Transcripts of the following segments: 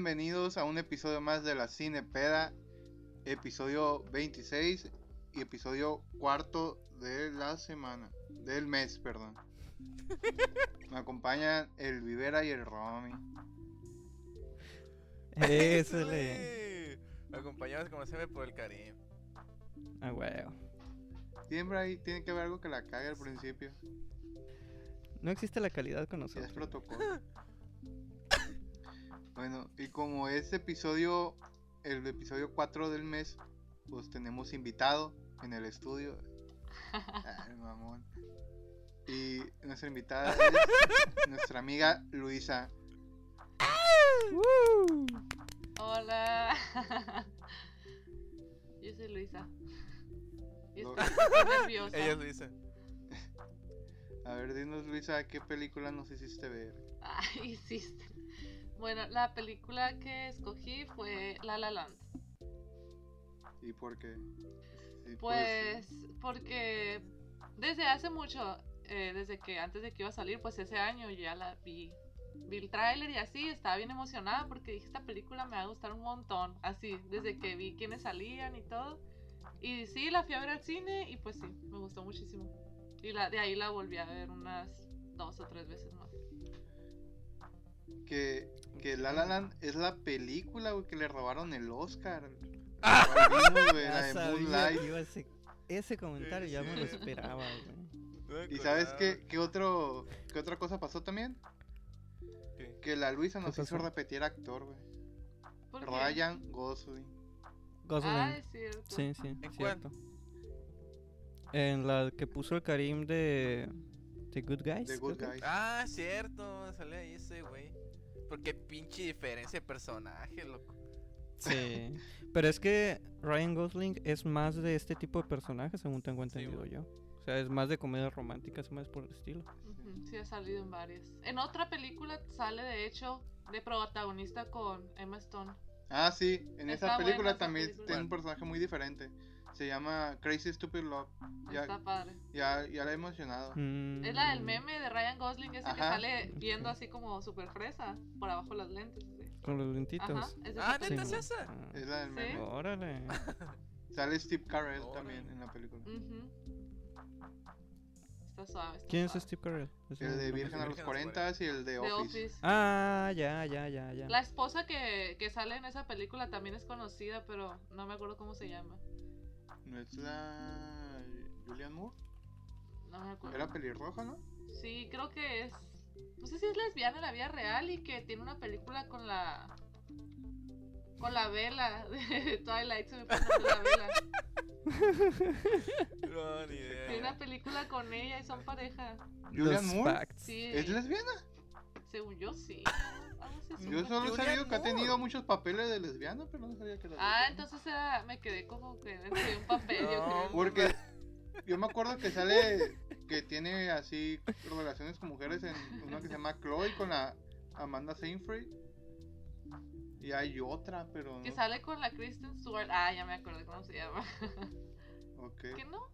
Bienvenidos a un episodio más de la Cinepeda, episodio 26 y episodio cuarto de la semana, del mes, perdón. Me acompañan el Vivera y el Romy. Eso le. ¡Eh! Acompañados como siempre por el Karim. Ah, huevo. Siempre ahí tiene que haber algo que la cague al principio. No existe la calidad con Ya es nosotros. protocolo. Bueno, y como es episodio, el episodio 4 del mes, pues tenemos invitado en el estudio. Ay, mamón. Y nuestra invitada es nuestra amiga Luisa. ¡Woo! Hola. Yo soy Luisa. Y estoy estoy nerviosa. Ellos dicen. A ver, dinos Luisa, ¿qué película nos hiciste ver? Ay, hiciste. Bueno, la película que escogí fue La La Land. ¿Y por qué? Sí, Pues porque desde hace mucho, eh, desde que antes de que iba a salir, pues ese año ya la vi. Vi el tráiler y así, estaba bien emocionada porque dije, esta película me va a gustar un montón. Así, desde que vi quiénes salían y todo. Y sí, la fui a ver al cine y pues sí, me gustó muchísimo. Y la, de ahí la volví a ver unas dos o tres veces más. Que, que La La Land es la película güey, que le robaron el Oscar. Ah. Güey, la de sabía ese, ese comentario, ya me lo esperaba, güey. No me ¿Y sabes qué, qué, otro, qué otra cosa pasó también? ¿Qué? Que la Luisa nos ¿Qué hizo repetir actor, güey. Ryan Gosling. Gosling. Ah, es cierto. Sí, sí, ¿En cierto. En la que puso el Karim de. The Good Guys. The Good Guys. Ah, cierto. Sale ahí ese güey. Porque pinche diferencia de personaje, loco. Sí. Pero es que Ryan Gosling es más de este tipo de personajes, según tengo entendido yo. O sea, es más de comedias románticas, más por el estilo. Sí, ha salido en varias. En otra película sale, de hecho, de protagonista con Emma Stone. Ah, sí, en Está esa película esa también película. tiene un personaje muy diferente. Se llama Crazy Stupid Love. Ya, Está padre. ya, ya la he emocionado. Mm, Es la del meme de Ryan Gosling, ese que Ajá. sale viendo así como super fresa por abajo las lentes. sí. Con los lentitos. Ajá, es Ah, esa ¿neta Sí, es esa? Ah, Es la del Sí. meme. Órale. Sale Steve Carell Órale. también en la película. Está suave. está ¿Quién es. Steve Carell? El de Virgen a los Virgen a los 40 y el de. Office. Ah, ya, ya, ya, ya. La esposa que, que sale en esa película también es conocida, pero no me acuerdo cómo se llama. ¿No es la Julian Moore? No me acuerdo. Era pelirroja, ¿no? Sí, creo que es. No sé si es lesbiana en la vida real y que tiene una película con la. Con la vela de Twilight. Se me de la vela. No, ni idea. Tiene una película con ella y son pareja. Julian Moore. facts. Sí. ¿Es lesbiana? Según yo, sí. Yo solo sabido que ha tenido muchos papeles de lesbiana, pero no sabía que era Ah, lesbiana. entonces era- me quedé como que dentro de un papel, yo No, creo. Porque yo me acuerdo que sale que tiene así relaciones con mujeres en una que se llama Chloe con la Amanda Seyfried. Y hay otra, pero Que no. sale con la Kristen Stewart. Ah, ya me acordé cómo se llama. Ok. ¿Qué no?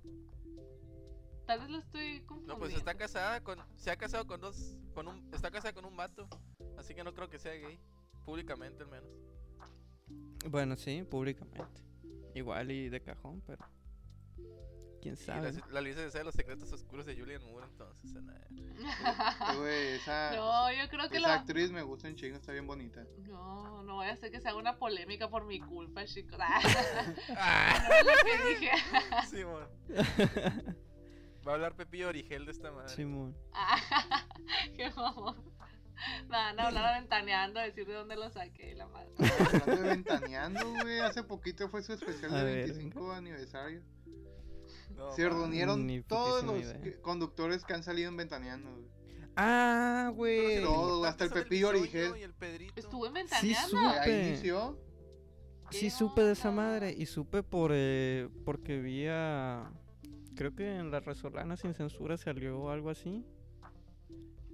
Tal vez lo estoy confundiendo. No, pues está casada con. Se ha casado con dos. Con un, está casada con un vato. Así que no creo que sea gay. Públicamente al menos. Bueno, sí, públicamente. Igual y de cajón, pero. ¿Quién sabe? la, la Luisa desea los secretos oscuros de Julian Moore, entonces. en, Eh, güey, esa, No, yo creo que esa la. actriz me gusta un chingo, está bien bonita. No, no voy a hacer que se haga una polémica por mi culpa, chicos. Ah, no es lo que dije. Simón. Va a hablar Pepillo Origel de esta madre. Simón. Qué mamón. Nada, no, hablar ventaneando, decir de dónde lo saqué, la madre. Hablando de ventaneando, güey, hace poquito fue su especial A de ver, 25 aniversario. No, Se reunieron Ni todos los idea. conductores que han salido en ventaneando, güey. Ah, güey. Todo, hasta el Pepillo Origel. Estuve Sí, ventaneando. Ahí Supe. inició. Sí ¿Qué supe de esa madre y supe por eh, porque vi a creo que en las Resolanas sin censura salió algo así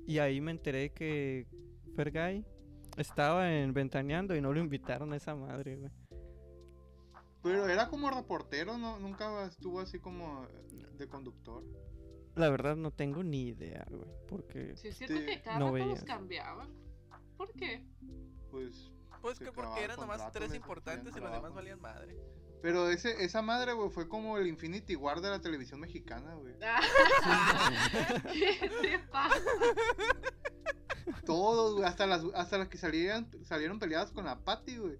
y ahí me enteré que Fergay estaba en Ventaneando y no lo invitaron a esa madre, güey. Pero era como reportero, ¿no? Nunca estuvo así como de conductor. La verdad no tengo ni idea, güey, porque Sí, es cierto Este, que cada no rato los cambiaban. ¿Por qué? Pues Pues que porque eran nomás tres importantes y los demás valían madre. Pero ese, esa madre, güey, fue como el Infinity War de la televisión mexicana, güey. ¿Qué te pasa? Todos, güey, hasta las, hasta las que salieron, salieron peleadas con la Patty, güey.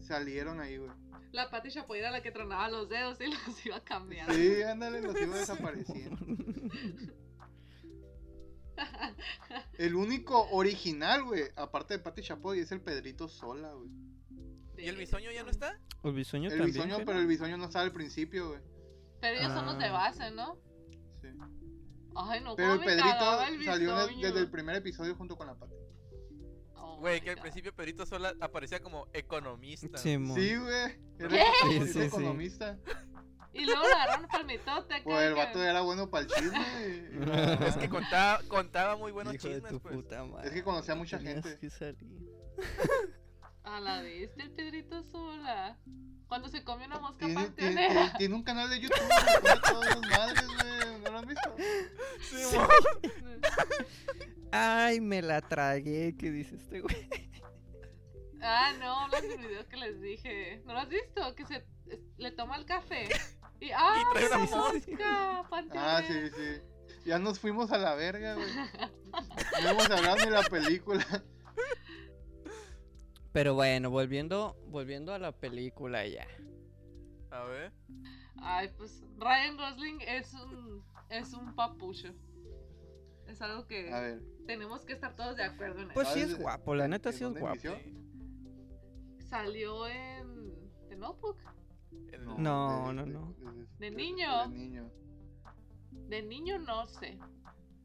Salieron ahí, güey. La Pati Chapoy era la que tronaba los dedos y los iba cambiando. Sí, ándale, los iba desapareciendo. El único original, güey, aparte de Patty Chapoy, es el Pedrito Sola, güey. ¿Y el bisoño ya no está? El bisoño El también. bisoño, ¿qué pero el bisoño no estaba al principio, güey. Pero ellos son los de Ah. base, ¿no? Sí. Ay, no, Pero el Pedrito el salió el- desde el primer episodio junto con la Patty. Oh Güey, que al principio Pedrito sola aparecía como economista. Sí, güey. Era ¿Qué? el Sí, sí, sí. economista. Y luego le agarraron palmitote acá. Pues el que- vato era bueno para el chisme. y- Es que contaba, contaba muy buenos Hijo de chismes, tu pues. puta madre. Es que conocía a mucha Tenías gente. que salir. A la viste el Pedrito sola. Cuando se come una mosca Tiene, tiene, panteonera. tiene- tiene un canal de YouTube donde los madres, güey. ¿No lo han visto? Ay, me la tragué. ¿Qué dice este güey? Ah, no, los videos que les dije. ¿No lo has visto? Que se le toma el café. Y ¡ah! Y trae una mosca. panteonera! Ah, sí, sí. Ya nos fuimos a la verga, güey. No hemos hablado ni la película. Pero bueno, volviendo, volviendo a la película ya. A ver. Ay, pues Ryan Gosling es un es un papucho. Es algo que A ver. tenemos que estar todos de acuerdo en Pues eso. sí ¿Sabes es guapo, la neta sí es guapo. inició? Salió en The Notebook. No, no, no. ¿De niño? De niño. De niño no sé.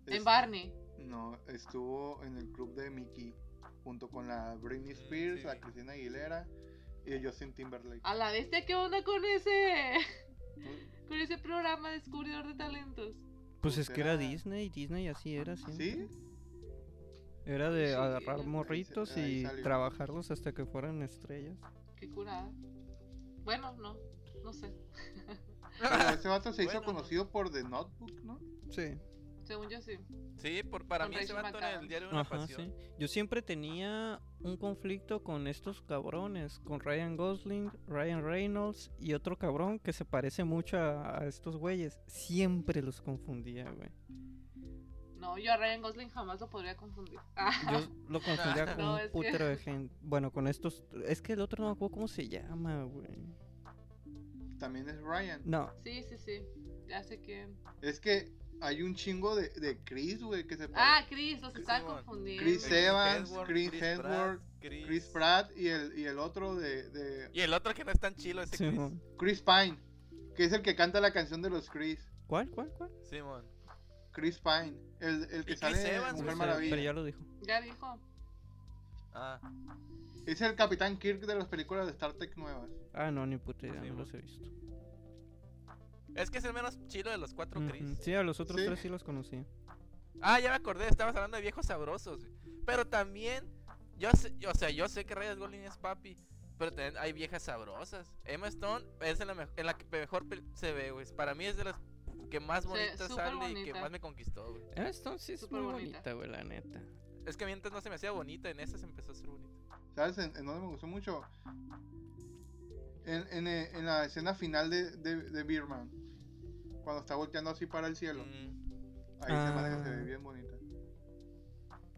Es- En Barney. No, estuvo en el club de Mickey. Junto con la Britney Spears, sí. la Cristina Aguilera y el Justin Timberlake. A la bestia, ¿qué onda con ese? Con ese programa descubridor de talentos. Pues Pues es que era era- Disney, Disney así era siempre. ¿Sí? Era de Sí, agarrar morritos y trabajarlos hasta que fueran estrellas. Qué curada. Bueno, no. No sé. Pero ese vato se hizo conocido por The Notebook, ¿no? Sí. Según yo sí. Sí, por, para Con mí ese vato era el diario de una Ajá, pasión. sí. Yo siempre tenía un conflicto con estos cabrones, con Ryan Gosling, Ryan Reynolds y otro cabrón que se parece mucho a, a estos güeyes. Siempre los confundía, güey. No, yo a Ryan Gosling jamás lo podría confundir. Yo lo confundía con No, un que- putero de gente. Bueno, con estos. Es que el otro no me acuerdo cómo se llama, güey. También es Ryan. No, sí, sí, sí. Ya sé que. Es que hay un chingo de, de Chris, güey, que se Ah. Chris, los Sí, estaba confundiendo. Chris Evans, Chris Chris Hemsworth, Chris- Chris Pratt y el, y el otro de, de Y el otro que no es tan chilo, ese Chris. Chris Pine, que es el que canta la canción de los Chris. ¿Cuál, cuál, cuál? Simón. Chris Pine, el, el que sale Evans, Mujer Maravilla. Pero ya lo dijo. Ya dijo. Ah, Es el Capitán Kirk de las películas de Star Trek nuevas. Ah, no, ni puta idea, Sí, no los he visto. Es que es el menos chilo de los cuatro Chris. Sí, a los otros Sí. tres sí los conocí. Ah, ya me acordé, estabas hablando de viejos sabrosos. güey. Pero también, yo sé, o sea, yo sé que Ryan Gosling es papi, pero también hay viejas sabrosas. Emma Stone es en la, en la que mejor se ve, güey. Para mí es de las que más Sí, bonita súper sale y que más me conquistó, güey. Emma Stone sí es Súper muy bonita. güey, la neta. Es que a mí antes no se me hacía bonita, en esta se empezó a hacer bonita. ¿Sabes en, en dónde me gustó mucho? En, en, eh, en la escena final de, de, de Beerman. Cuando está volteando así para el cielo. Mm. Ahí se, me- se ve Ah. bien bonita.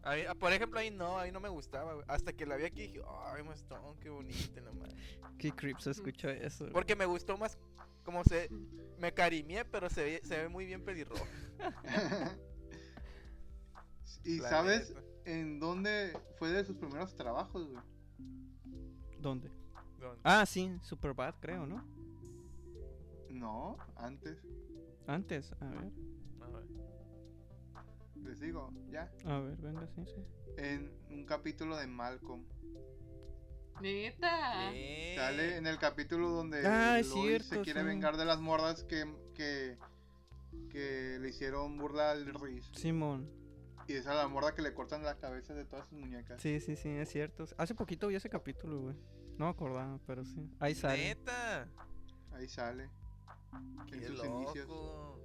A mí- ah, por ejemplo, ahí no, ahí no me gustaba, güey. Hasta que la vi aquí dije, ay, Emma Stone, qué bonita, no mames". Qué creep se escucha eso. güey. Porque me gustó más como se... Me carimé, pero se ve, se ve muy bien pelirroja. y la sabes neta. en dónde fue de sus primeros trabajos, güey. ¿Dónde? ¿Dónde? Ah, sí, Superbad, creo, ¿no? No, antes. Antes, a ver. A ver. Les digo, ya. A ver, venga, sí, sí. En un capítulo de Malcolm. Neta. Eh, Sale en el capítulo donde Ah, es Lois se cierto, quiere sí. vengar de las mordas que, que, que le hicieron burla al Riz. Simón. Y esa es la morda que le cortan la cabeza de todas sus muñecas. Sí, sí, sí, es cierto. Hace poquito vi ese capítulo, güey. No me acordaba, pero sí. Ahí sale. Neta. Ahí sale. Qué en sus inicios. loco.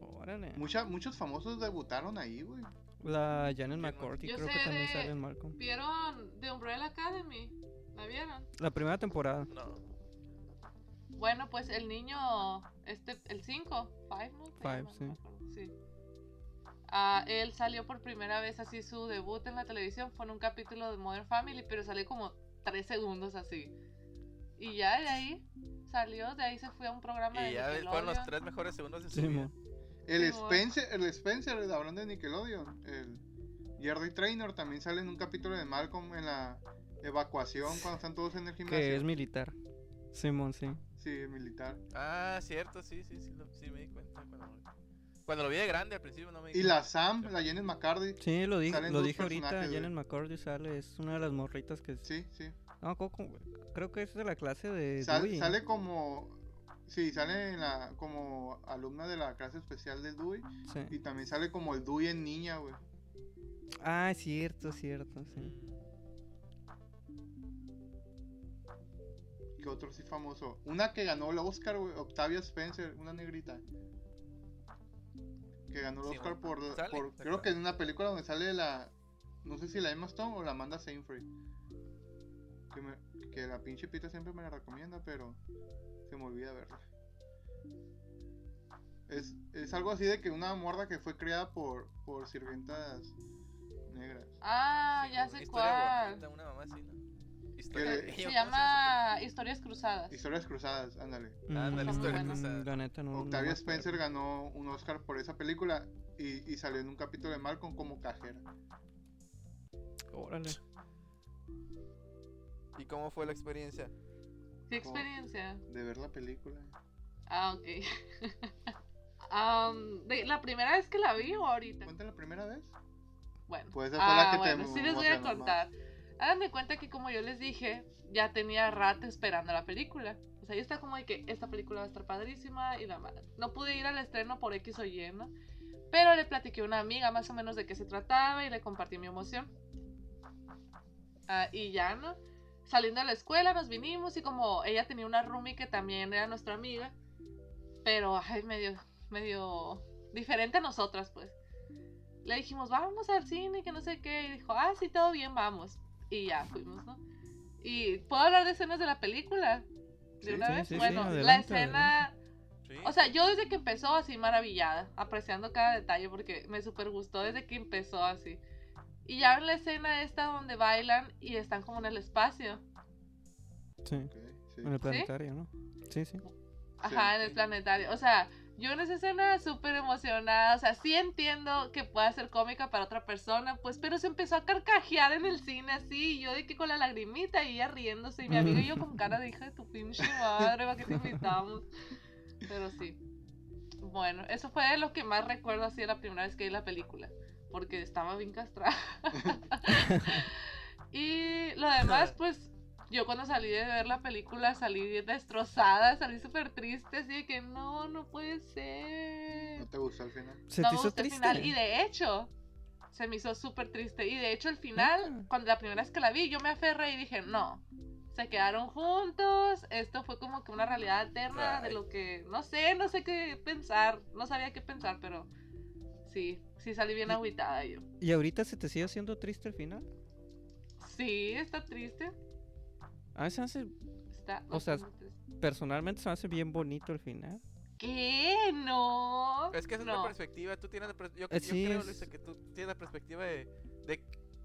Órale. Mucha- muchos famosos debutaron ahí, güey. La Janet Yo creo que también de- sale en Malcolm. ¿Vieron The Umbrella Academy? ¿La vieron? La primera temporada. No. Bueno, pues el niño, este, el 5, 5, ¿no? Five, sí. Ah, él salió por primera vez así su debut en la televisión, fue en un capítulo de Modern Family, pero salió como 3 segundos así. Y ya de ahí salió, de ahí se fue a un programa de Y ya fueron los Nickelodeon. tres mejores segundos de su Sí, vida. El. Spencer, el Spencer, hablando de Nickelodeon, el Jerry Trainer también sale en un capítulo de Malcolm en la evacuación cuando están todos en el gimnasio. Que es militar. Simón, sí. Sí, militar. Ah, cierto, sí, sí, sí, lo- sí me di cuenta cuando cuando lo vi de grande al principio no me Y la Sam, la Janet McCarthy. Sí, lo, di- Salen lo dije ahorita. Janet McCourty sale. Es una de las morritas que. Sí, sí. No, creo que es de la clase de Sal- Dewey. sale como. Sí, sale en la, como alumna de la clase especial del Dewey. Sí. Y también sale como el Dewey en niña, güey. Ah, es cierto, cierto, sí. Que otro sí famoso. Una que ganó el Oscar, güey. Octavia Spencer, una negrita. Que ganó el Sí, Oscar bueno. por, Sale, por- ¿te Creo que en una película donde sale la. No sé si la Emma Stone o la Amanda Seyfried. Que, me- que la pinche pita siempre me la recomienda, pero se me olvida verla. Es, es algo así de que una morda que fue criada por, por sirvientas negras. Ah, Sí, ya sé cuál. bonita, una mamá así, ¿no? Historia Que- de- Se ¿cómo llama Historias Cruzadas. Historias cruzadas, ándale. Ándale, historia cruzada. La neta no. Octavia Spencer ganó un Oscar por esa película y, y salió en un capítulo de Malcolm como cajera. Órale. ¿Y cómo fue la experiencia? ¿Qué experiencia? De ver la película. Ah, ok. De- ¿La primera vez que la vi o ahorita? ¿Cuenta la primera vez? Bueno, Pues esa fue la ah, te bueno, sí les voy a más. De cuenta que como yo les dije, ya tenía rato esperando la película. O sea, yo estaba como de que esta película va a estar padrísima y la madre. No pude ir al estreno por X o Y, ¿no? Pero le platiqué a una amiga más o menos de qué se trataba y le compartí mi emoción. Ah, y ya, ¿no? Saliendo de la escuela nos vinimos y como ella tenía una roomie que también era nuestra amiga, pero ay, medio, medio diferente a nosotras, pues. Le dijimos, vamos al cine, que no sé qué. Y dijo, ah, sí, todo bien, vamos. Y ya fuimos, ¿no? Y puedo hablar de escenas de la película. De Sí, una sí, vez. sí, sí, bueno, la escena. Sí. O sea, yo desde que empezó así maravillada, apreciando cada detalle porque me super gustó desde que empezó así. Y ya en la escena esta donde bailan y están como en el espacio. Sí. En el planetario, ¿no? Sí, sí. Ajá, en el planetario. O sea, yo en esa escena súper emocionada. O sea, sí entiendo que pueda ser cómica para otra persona, pues, pero se empezó a carcajear en el cine así. Y yo de que con la lagrimita y ella riéndose. Y mi amigo y yo con cara de hija de tu pinche madre, ¿para qué te invitamos? Pero sí. Bueno, eso fue lo que más recuerdo así de la primera vez que vi la película. Porque estaba bien castrada. y lo demás, pues, yo cuando salí de ver la película salí destrozada, salí súper triste, así de que no, no puede ser. ¿No te gustó al final? Se no te me hizo gustó el triste. final. Y de hecho, se me hizo súper triste. Y de hecho, el final, Ah. cuando la primera vez que la vi, yo me aferré y dije, no. Se quedaron juntos. Esto fue como que una realidad alterna de lo que. No sé, no sé qué pensar. No sabía qué pensar, pero sí, sí salí bien agüitada yo. ¿Y ahorita se te sigue haciendo triste el final? Sí, está triste. A mí se hace, Está O sea, personalmente se me hace bien bonito el final. ¿Qué? No. Es que esa es no. la perspectiva. Tú tienes la pers- yo, Eh, yo sí, creo, es- Luisa, que tú tienes la perspectiva de, de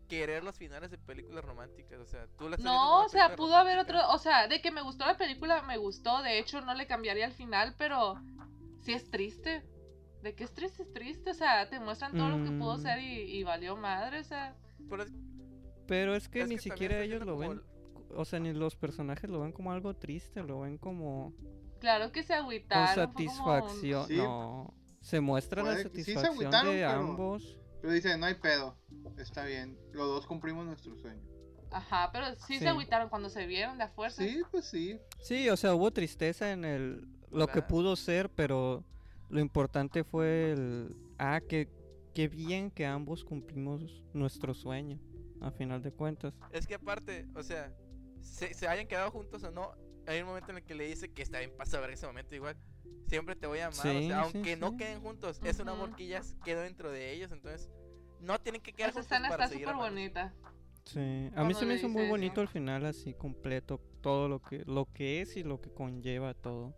querer los finales de películas románticas. O sea, tú la estás viendo como No, o sea, pudo haber otro, o sea, de que me gustó la película, me gustó, de hecho no le cambiaría el final, pero sí es triste. De que es triste, es triste, o sea, te muestran todo lo que pudo Mm. ser y, y valió madre, o sea. Pero es- Pero es que es ni que siquiera ellos lo como ven, o sea, ni los personajes lo ven como algo triste, lo ven como Claro que se con agüitaron. un- satisfacción. Sí. No, se muestra la Puede que- sí se satisfacción de pero- ambos. Pero dice, no hay pedo. Está bien. Los dos cumplimos nuestro sueño. Ajá, pero sí, Sí. se agüitaron cuando se vieron de fuerza. Sí, pues sí. Sí, o sea, hubo tristeza en el lo que pudo ser, pero lo importante fue el ah, que qué bien que ambos cumplimos nuestro sueño, a final de cuentas. Es que aparte, o sea, se, se hayan quedado juntos o no, hay un momento en el que le dice que está bien pasa a ver ese momento igual. Siempre te voy a amar, o sea, sí, aunque no sí. queden juntos, es un amor que ya quedó dentro de ellos, entonces no tienen que quedar Esa juntos escena para está súper bonita. Sí, a mí se me hizo muy eso. bonito al final así completo todo lo que lo que es y lo que conlleva todo.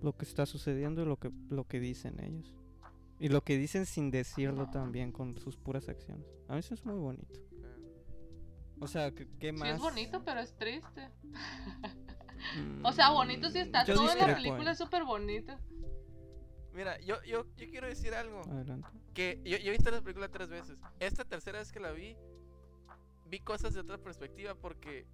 Lo que está sucediendo y lo que lo que dicen ellos. Y lo que dicen sin decirlo también con sus puras acciones. A mí se me hizo muy bonito. O sea, ¿qué, qué Sí más? es bonito, pero es triste. Mm, O sea, bonito sí está. Todo en la película es súper bonito. Mira, yo, yo, yo quiero decir algo. Adelante. Que yo, yo he visto la película tres veces. Esta tercera vez que la vi, vi cosas de otra perspectiva porque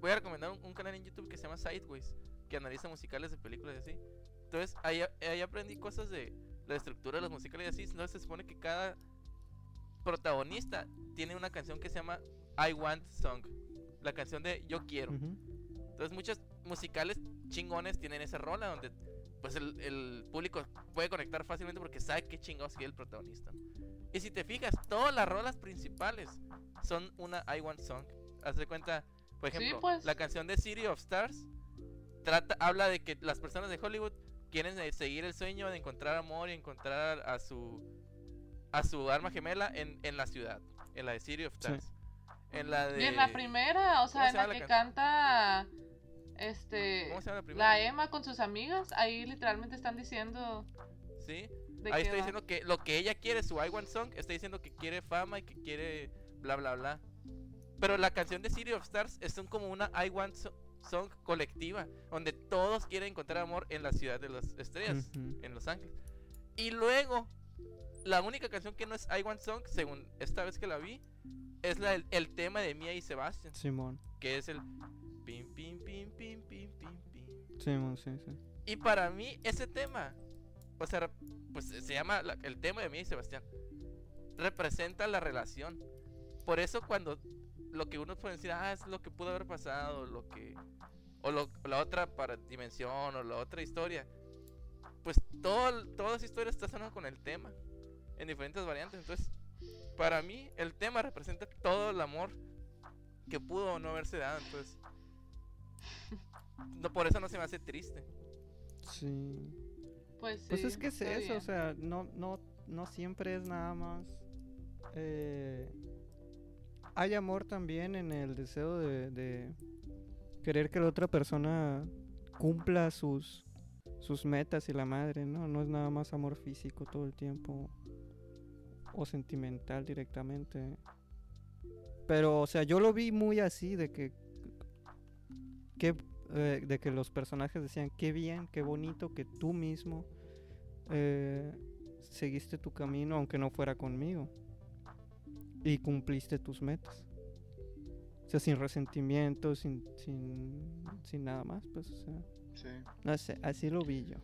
voy a recomendar un, un canal en YouTube que se llama Sideways, que analiza musicales de películas y así. Entonces, ahí, ahí aprendí cosas de la estructura de los musicales y así. Entonces, se supone que cada protagonista tiene una canción que se llama I Want Song, la canción de Yo Quiero. Entonces muchos musicales chingones tienen esa rola donde pues el, el público puede conectar fácilmente porque sabe qué chingados quiere el protagonista. Y si te fijas, todas las rolas principales son una I Want Song. Haz de cuenta, por Sí, ejemplo, pues. la canción de City of Stars trata, habla de que las personas de Hollywood quieren eh, seguir el sueño de encontrar amor y encontrar a su a su arma gemela en, en la ciudad, en la de City of Sí. En la de Y en la primera, o sea, ¿Cómo en se la que canta este ¿Cómo se llama la primera? la Emma con sus amigas, ahí literalmente están diciendo Sí. Ahí está va. diciendo que lo que ella quiere, su I Want Song, está diciendo que quiere fama y que quiere bla bla bla. Pero la canción de City of Stars es un- como una I Want So- Song colectiva, donde todos quieren encontrar amor en la ciudad de las estrellas, en Los Ángeles. Y luego, la única canción que no es I Want Song, según esta vez que la vi, es la, el, el tema de Mia y Sebastian, Simón. que es el pim pim pim pim pim pim pim. Simón, sí, sí. Y para mí, ese tema, o sea, pues se llama la- el tema de mí y Sebastián, representa la relación. Por eso cuando lo que uno puede decir, ah, es lo que pudo haber pasado, lo que, o lo- la otra para dimensión, o la otra historia, pues todo, toda esa historia está sonando con el tema, en diferentes variantes. Entonces, para mí, el tema representa todo el amor que pudo o no haberse dado. Entonces, no, por eso no se me hace triste. Sí. Pues sí. Pues es que es eso, o sea, no, no, no siempre es nada más. eh, hay amor también en el deseo de, de querer que la otra persona cumpla sus, sus metas y la madre, ¿no? No es nada más amor físico todo el tiempo o sentimental directamente. Pero, o sea, yo lo vi muy así, de que, que eh, de que los personajes decían, qué bien, qué bonito que tú mismo eh, seguiste tu camino aunque no fuera conmigo. Y cumpliste tus metas. O sea, sin resentimiento, sin, sin, sin nada más, pues, o sea, Sí. no sé, así lo vi yo.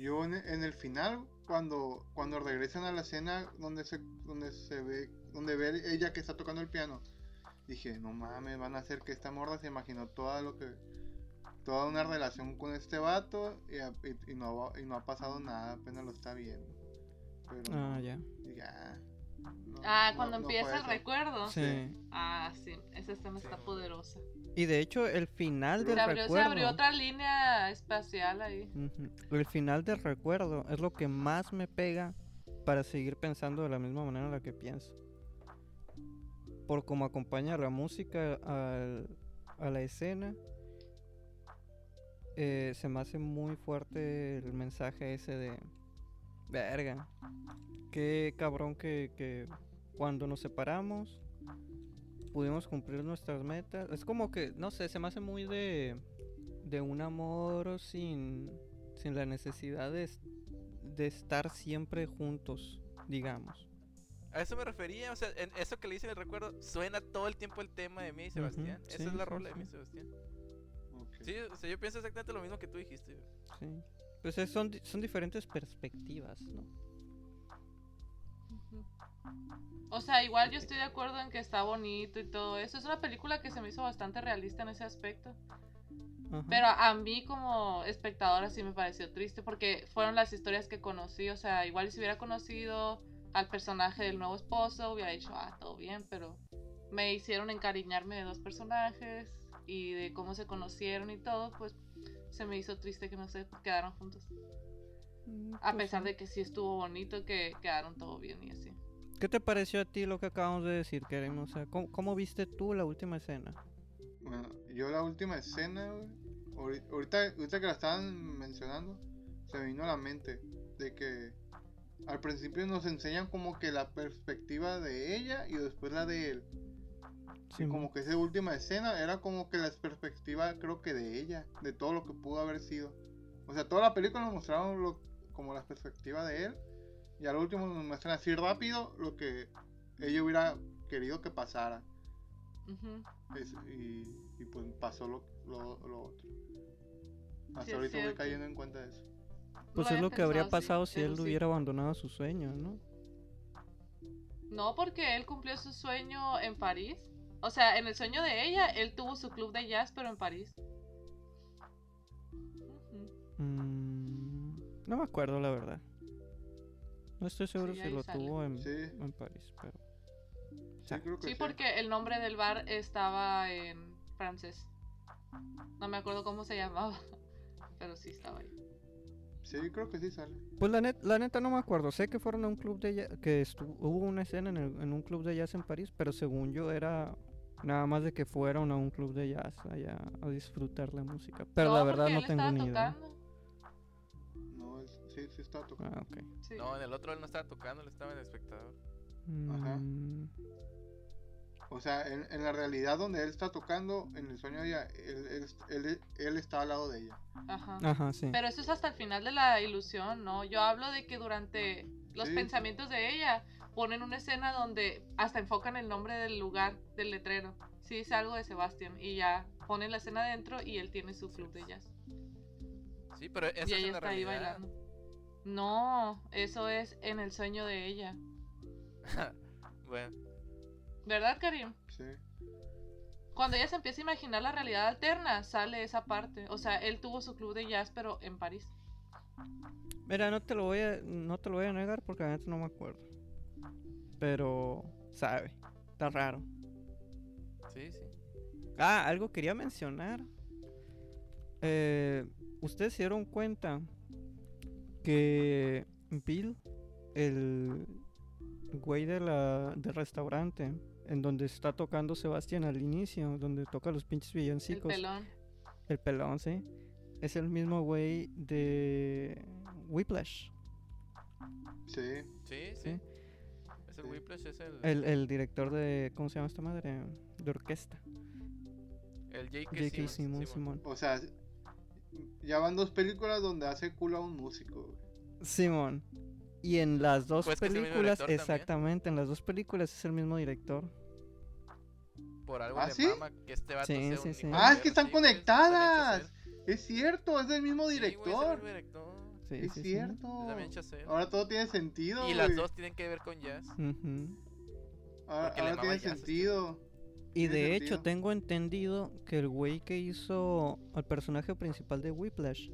Yo en, en el final, cuando, cuando regresan a la escena donde se, donde se ve, donde ve ella que está tocando el piano, dije, no mames, van a hacer que esta morra se imaginó todo lo que, toda una relación con este vato y, y- y no, y no ha pasado nada, apenas lo está viendo. Pero Ah, no, ya. "Ah, no, Ah, cuando no empieza el eso". recuerdo. Sí. Ah, sí, esa escena Sí, está poderosa. Y de hecho, el final del Se abrió, se recuerdo. abrió otra línea espacial ahí. El final del recuerdo es lo que más me pega para seguir pensando de la misma manera en la que pienso. Por cómo acompaña la música al- a la escena, eh, se me hace muy fuerte el mensaje ese de... Verga. Qué cabrón que, que cuando nos separamos pudimos cumplir nuestras metas. Es como que, no sé, se me hace muy de de un amor sin, sin la necesidad de, de estar siempre juntos, digamos. A eso me refería, o sea, en eso que le hice en el recuerdo, suena todo el tiempo el tema de mí y Sebastián. Esa es la sí, rola sí. de mí y Sebastián. Sí, o sea, yo pienso exactamente lo mismo que tú dijiste. Sí. Pues es- son, di- son diferentes perspectivas, ¿no? O sea, igual yo estoy de acuerdo en que está bonito y todo eso. Es una película que se me hizo bastante realista en ese aspecto. Ajá. Pero a mí como espectadora sí me pareció triste porque fueron las historias que conocí. O sea, igual si hubiera conocido al personaje del nuevo esposo, hubiera dicho, ah, todo bien, pero me hicieron encariñarme de dos personajes y de cómo se conocieron y todo, pues se me hizo triste que no se quedaron juntos. Mm, A pues pesar de que sí estuvo bonito, que quedaron todo bien y así. ¿Qué te pareció a ti lo que acabamos de decir, Keren? O sea, ¿cómo, cómo viste tú la última escena? Bueno, yo la última escena, ahorita, ahorita que la estaban mencionando, se me vino a la mente de que al principio nos enseñan como que la perspectiva de ella y después la de él. Sí, Y como que esa última escena era como que la perspectiva, creo que de ella, de todo lo que pudo haber sido. O sea, toda la película nos mostraron lo, como la perspectiva de él. Y al último nos muestran así rápido lo que ella hubiera querido que pasara. Es- y, y pues pasó lo, lo, lo otro. Hasta Sí, ahorita voy cayendo en cuenta de eso. Pues No es lo que habría pensado pasado si él sí. hubiera abandonado su sueño, ¿no? No, porque él cumplió su sueño en París. O sea, en el sueño de ella, él tuvo su club de jazz, pero en París. Mm, no me acuerdo, la verdad. No estoy seguro Sí, si lo sale. tuvo en, Sí, en París, pero... sí, creo que Sí, sí. porque el nombre del bar estaba en francés. No me acuerdo cómo se llamaba, pero sí estaba ahí. Sí, creo que sí sale. Pues la, net- la neta no me acuerdo. Sé que fueron a un club de jazz, que estu- hubo una escena en, el- en un club de jazz en París, pero según yo era nada más de que fueron a un club de jazz allá a disfrutar la música. Pero No, la verdad no él tengo estaba ni idea. tocando. No, sí, sí está tocando. Ah, ok. Sí. No, en el otro él no estaba tocando, él estaba en el espectador. Ajá. O sea, en, en la realidad donde él está tocando, en el sueño de ella, él, él, él- él está al lado de ella. Ajá. Ajá, sí. Pero eso es hasta el final de la ilusión, ¿no? Yo hablo de que durante los Sí. pensamientos de ella ponen una escena donde hasta enfocan el nombre del lugar, del letrero. Sí, dice algo de Sebastián. Y ya ponen la escena adentro y él tiene su club de jazz. Sí, pero eso y es ella en la está ahí realidad. bailando. No, eso es en el sueño de ella. bueno, ¿Verdad, Karim? Sí. Cuando ella se empieza a imaginar la realidad alterna, sale esa parte. O sea, él tuvo su club de jazz, pero en París. Mira, no te lo voy a, no te lo voy a negar porque la no me acuerdo. Pero, sabe, está raro. sí, sí. Ah, algo quería mencionar. Eh, Ustedes se dieron cuenta que Bill, el güey de la, del restaurante, en donde está tocando Sebastián al inicio, donde toca los pinches El villancicos, pelón. el pelón, sí, es el mismo güey de Whiplash. Sí. Sí, sí. Sí. Es el Sí. Whiplash, es el, El, el director de, ¿cómo se llama esta madre? De orquesta. el J.K. J.K. Simmons, Simon, Simon. Simón. O sea, ya van dos películas donde hace culo a un músico. güey. Simón. Y en las dos Pues películas, también. exactamente, en las dos películas es el mismo director. Por algo ¿Ah, le sí? mama que este vato Sí, sea sí, un sí. hijo Ah, de es que están conectadas. Es cierto, es del mismo Chazelle. Sí, güey, es el director. mismo director. Sí, es sí, sí. cierto. Ahora todo tiene sentido. Y las dos tienen que ver con jazz. Ahora, ahora tiene sentido. Y de sentido. hecho, tengo entendido que el güey que hizo al personaje principal de Whiplash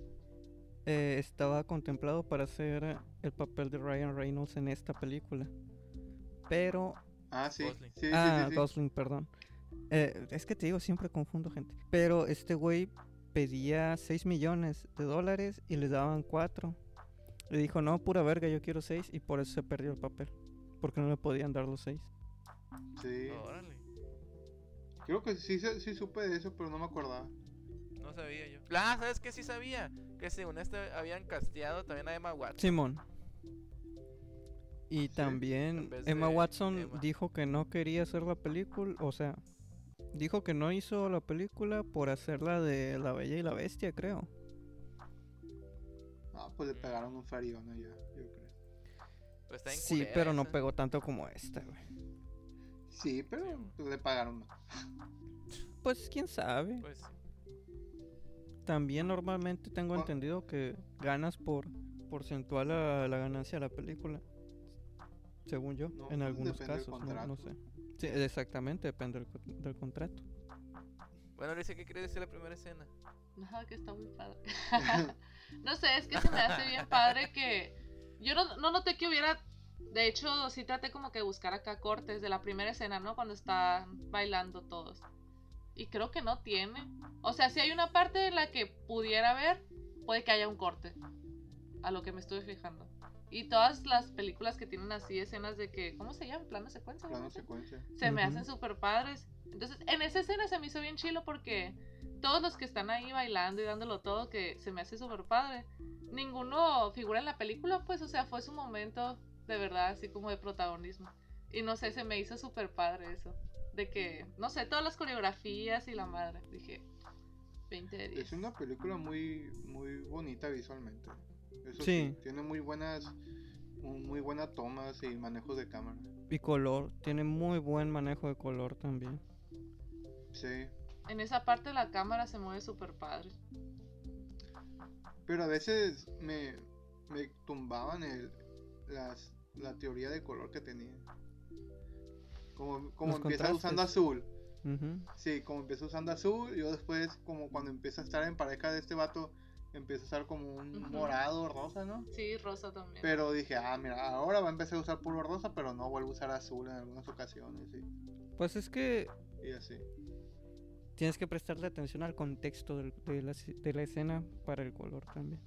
eh, estaba contemplado para hacer el papel de Ryan Reynolds en esta película. Pero Ah, sí. Gosling. Sí, sí, Ah, sí, sí. Gosling, perdón. Eh, es que te digo, siempre confundo gente. Pero este güey pedía 6 millones de dólares y les daban 4. Le dijo, no, pura verga, yo quiero 6 y por eso se perdió el papel. Porque no le podían dar los 6. Sí. Órale. Creo que sí, sí, sí supe de eso, pero no me acordaba. No sabía yo. Ah, ¿sabes qué? Sí sabía. Que según este habían casteado también a Emma Watson. Simón. Y Sí, también Emma Watson Emma. dijo que no quería hacer la película, o sea, dijo que no hizo la película por hacerla de La Bella y la Bestia, creo. Ah, pues le pegaron un farión allá, yo creo. Pues está Sí, culera pero no pegó tanto como esta, güey. Sí, pero Sí. le pagaron más. Pues quién sabe. Pues sí. También normalmente tengo Ah. entendido que ganas por porcentual a la ganancia de la película. Según yo, No, en pues, algunos casos, no, sé. Sí, exactamente, depende del, co- del contrato. Bueno, dice que quiere decir la primera escena. Nada, que está muy padre. no sé, es que se me hace bien padre que. Yo no, no noté que hubiera. De hecho, sí traté como que buscar acá cortes de la primera escena, ¿no? Cuando están bailando todos. Y creo que no tiene. O sea, si hay una parte en la que pudiera ver, puede que haya un corte. A lo que me estuve fijando. Y todas las películas que tienen así escenas de que, ¿cómo se llama? Plano secuencia. ¿cómo Plano se secuencia. se me Ujú. hacen súper padres. Entonces, en esa escena se me hizo bien chilo porque todos los que están ahí bailando y dándolo todo, que se me hace súper padre, ninguno figura en la película, pues, o sea, fue su momento de verdad, así como de protagonismo. Y no sé, se me hizo súper padre eso. De que, no sé, todas las coreografías y la madre. Dije, 20 de 10. Es una película muy, muy bonita visualmente. Eso sí. Sí. tiene muy buenas, muy buenas tomas y manejos de cámara. Y color, tiene muy buen manejo de color también. Sí. En esa parte la cámara se mueve súper padre. Pero a veces me, me tumbaban el, las, la teoría de color que tenía. Como, como empieza usando azul. Ujú. Sí, como empieza usando azul, yo después, como cuando empieza a estar en pareja de este vato, empieza a usar como un Ujú. morado, rosa, ¿no? Sí, Rosa también. Pero dije, ah, mira, ahora va a empezar a usar puro rosa, pero no vuelvo a usar azul en algunas ocasiones, sí. Pues es que Y así. tienes que prestarle atención al contexto del- de, la, de la escena para el color también.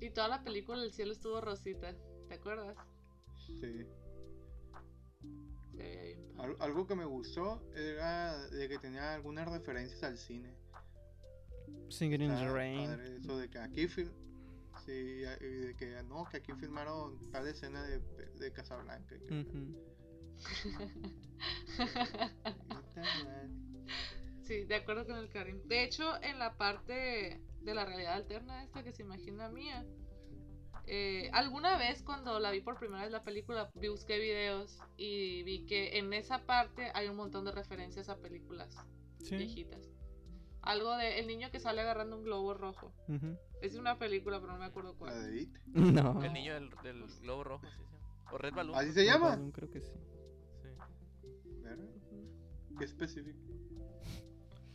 Y toda la película el cielo estuvo rosita, ¿te acuerdas? Sí. Algo que me gustó era de que tenía algunas referencias al cine. Singing in the Rain. eso de que aquí sí, y de que no, que aquí filmaron tal escena de, de Casablanca. Sí, de acuerdo con el Karim. De hecho, en la parte de la realidad alterna esta que se imagina mía, eh, alguna vez cuando la vi por primera vez la película, busqué videos y vi que en esa parte hay un montón de referencias a películas Sí. viejitas. Algo de el niño que sale agarrando un globo rojo. Es una película, pero no me acuerdo La cuál. de It. No. El niño del, del globo rojo, sí, sí. O Red Balloon. ¿Así se llama? Balloon creo que sí. Qué específico.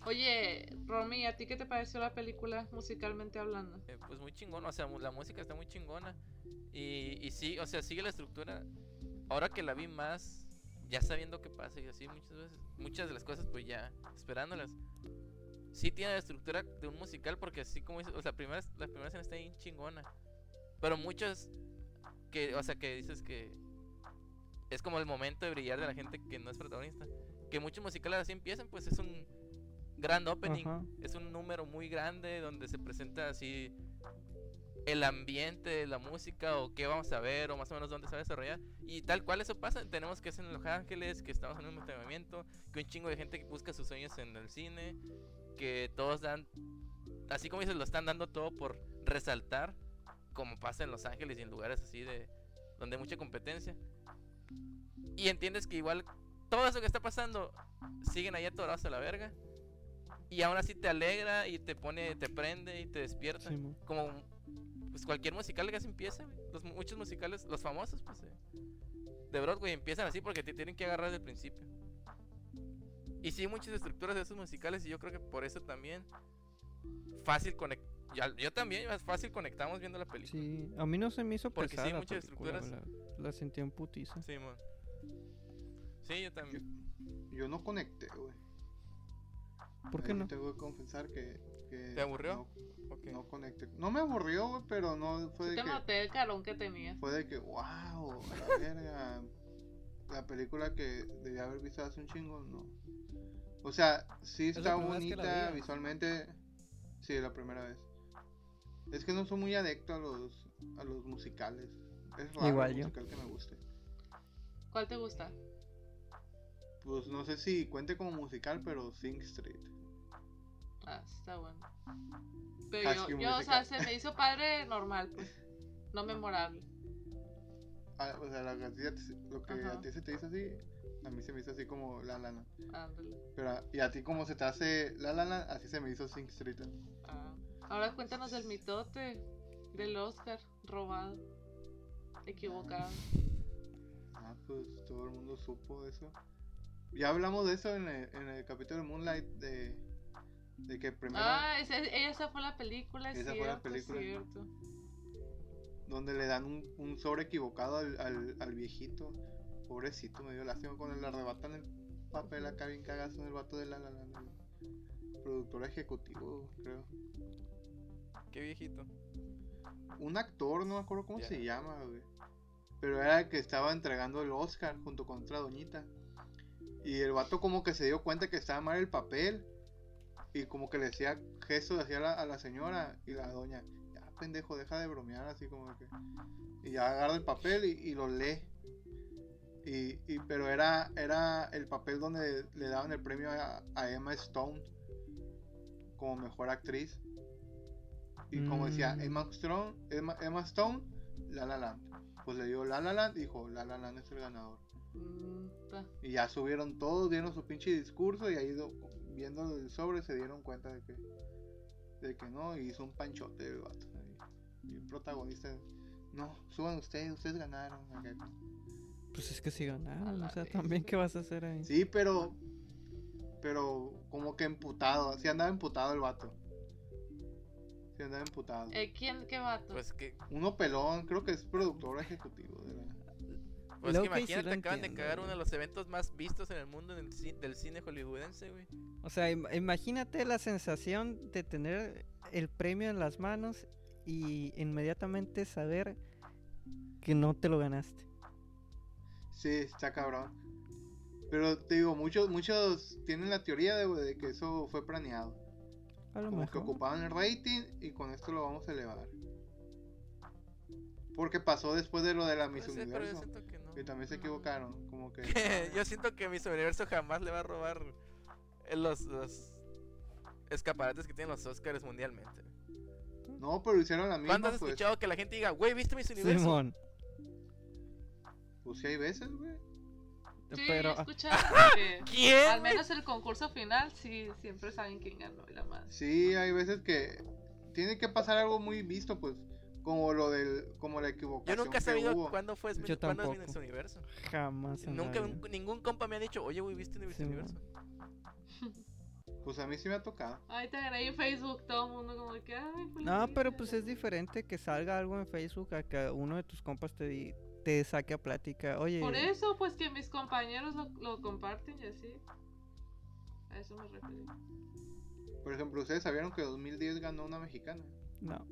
Oye, Romy, ¿a ti qué te pareció la película musicalmente hablando? Eh, pues muy chingón, o sea, la música está muy chingona. Y, y sí, o sea, sigue la estructura. Ahora que la vi más, ya sabiendo qué pasa y así muchas veces, muchas de las cosas pues ya esperándolas. Sí tiene la estructura de un musical porque así como dices, o sea, la primera, la primera escena está bien chingona. Pero muchas que, o sea, que dices que es como el momento de brillar de la gente que no es protagonista. Que muchos musicales así empiezan, pues es un gran opening. Es un número muy grande donde se presenta así el ambiente la música o qué vamos a ver o más o menos dónde se va a desarrollar. Y tal cual eso pasa, tenemos que hacer en Los Ángeles, que estamos en un movimiento, que un chingo de gente que busca sus sueños en el cine, que todos dan, así como dices, lo están dando todo por resaltar, como pasa en Los Ángeles y en lugares así de donde hay mucha competencia. Y entiendes que igual todo eso que está pasando siguen ahí atorados a la verga. Y aún así te alegra y te pone, te prende y te despierta. Como pues cualquier musical que se empieza, güey. Los, muchos musicales, los famosos, pues eh, de Broadway empiezan así porque te tienen que agarrar desde el principio. Y sí, muchas estructuras de esos musicales y yo creo que por eso también fácil conectar. Yo, también, más fácil conectamos viendo la película. Sí, a mí no se me hizo Porque pesada sí, muchas estructuras- La, la sentí en putiza. Sí, mon. Sí, yo también. Yo no conecté, güey. ¿Por qué no? Tengo que confesar que. que ¿Te aburrió? No, Ok. no conecté. No me aburrió, güey, pero no fue de Te que. noté el carón que tenías. Fue de que, wow, la verga. La película que debía haber visto hace un chingo, no. O sea, sí está bonita vi. visualmente. Sí, la primera vez. Es que no soy muy adecto a los, a los musicales. Es raro Igual el yo. musical que me guste. ¿Cuál te gusta? Pues no sé si cuente como musical, pero Sing Street. Ah, está bueno. Pero yo, yo, o sea, se me hizo padre normal, pues. No memorable. Ah, o sea, la, lo que Ajá. a ti se te hizo así, a mí se me hizo así como La Lana. Ándale. Pero, y a ti como se te hace La Lana, así se me hizo Sing Street. Ah. Ahora cuéntanos del mitote del Oscar robado. Equivocado. Ah, pues todo el mundo supo eso. Ya hablamos de eso en el, en el capítulo de Moonlight de, de que primero Ah, ese- esa fue la película, es Esa cierto, fue la película. cierto. donde le dan un, un sobre equivocado al, al, al viejito. Pobrecito, me dio lástima cuando le arrebatan el papel acá bien cagazo en el vato de la la la. la. Productor ejecutivo, creo. Qué viejito. un actor, no me acuerdo cómo se llama, güey. Pero era el que estaba entregando el Oscar junto con otra doñita. Y el vato como que se dio cuenta que estaba mal el papel. Y como que le decía gestos hacia la, a la señora y la doña, ya pendejo, deja de bromear así como que. Y ya agarra el papel y, y lo lee. Y, y- pero era, era el papel donde le daban el premio a, a Emma Stone como mejor actriz. Y como decía Mm. Emma Stone, Emma, Emma Stone, La La Land. Pues le dio La La Land y dijo, La La Land es el ganador. Mm. Y ya subieron todos, dieron su pinche discurso y ahí viendo el sobre se dieron cuenta de que de que no, y hizo un panchote el vato. Y, el protagonista, no, suban ustedes, ustedes ganaron. Pues es que si ganaron, o sea, también qué vas a hacer ahí. Sí, pero pero como que emputado, así andaba emputado el vato. Sí andaba emputado. Eh, ¿Quién? ¿Qué vato? Pues que, Uno pelón, creo que es productor ejecutivo de la... pues Luego que que imagínate, acaban de cagar uno de los eventos más vistos en el mundo del cine hollywoodense, güey. O sea, im- imagínate la sensación de tener el premio en las manos y inmediatamente saber que no te lo ganaste. Sí, está cabrón. Pero te digo, muchos muchos tienen la teoría de, de que eso fue planeado. A lo Como que mejor. ocupaban el rating y con esto lo vamos a elevar. Porque pasó después de lo de la Miss pero yo siento que Y también se equivocaron. Como que. yo siento que Miss Universo jamás le va a robar eh, los, los escaparates que tienen los Oscars mundialmente. No, pero hicieron la ¿Cuándo misma. has Pues, escuchado que la gente diga, güey, ¿viste Miss Universo? Simón. pues sí hay veces, güey. Sí, pero ah, que ¿Quién? al menos el concurso final sí siempre saben quién ganó y la más. Sí, hay veces que tiene que pasar algo muy visto, pues. Como lo del. Como la Yo equivocación. nunca he sabido hubo. cuándo fue Yo cuándo es tampoco. Miss Universo. jamás. Nunca un- ningún compa me ha dicho, oye, güey, ¿viste Miss Sí, Universo? Pues a mí sí me ha tocado. Ay, te agregué en Facebook todo el mundo como que, ay, No, pero pues es diferente que salga algo en Facebook a que uno de tus compas te, di- te saque a plática. Oye, Por eso, pues que mis compañeros lo, lo comparten y así. A eso me refiero. Por ejemplo, ¿ustedes sabieron que 2010 ganó una mexicana? no.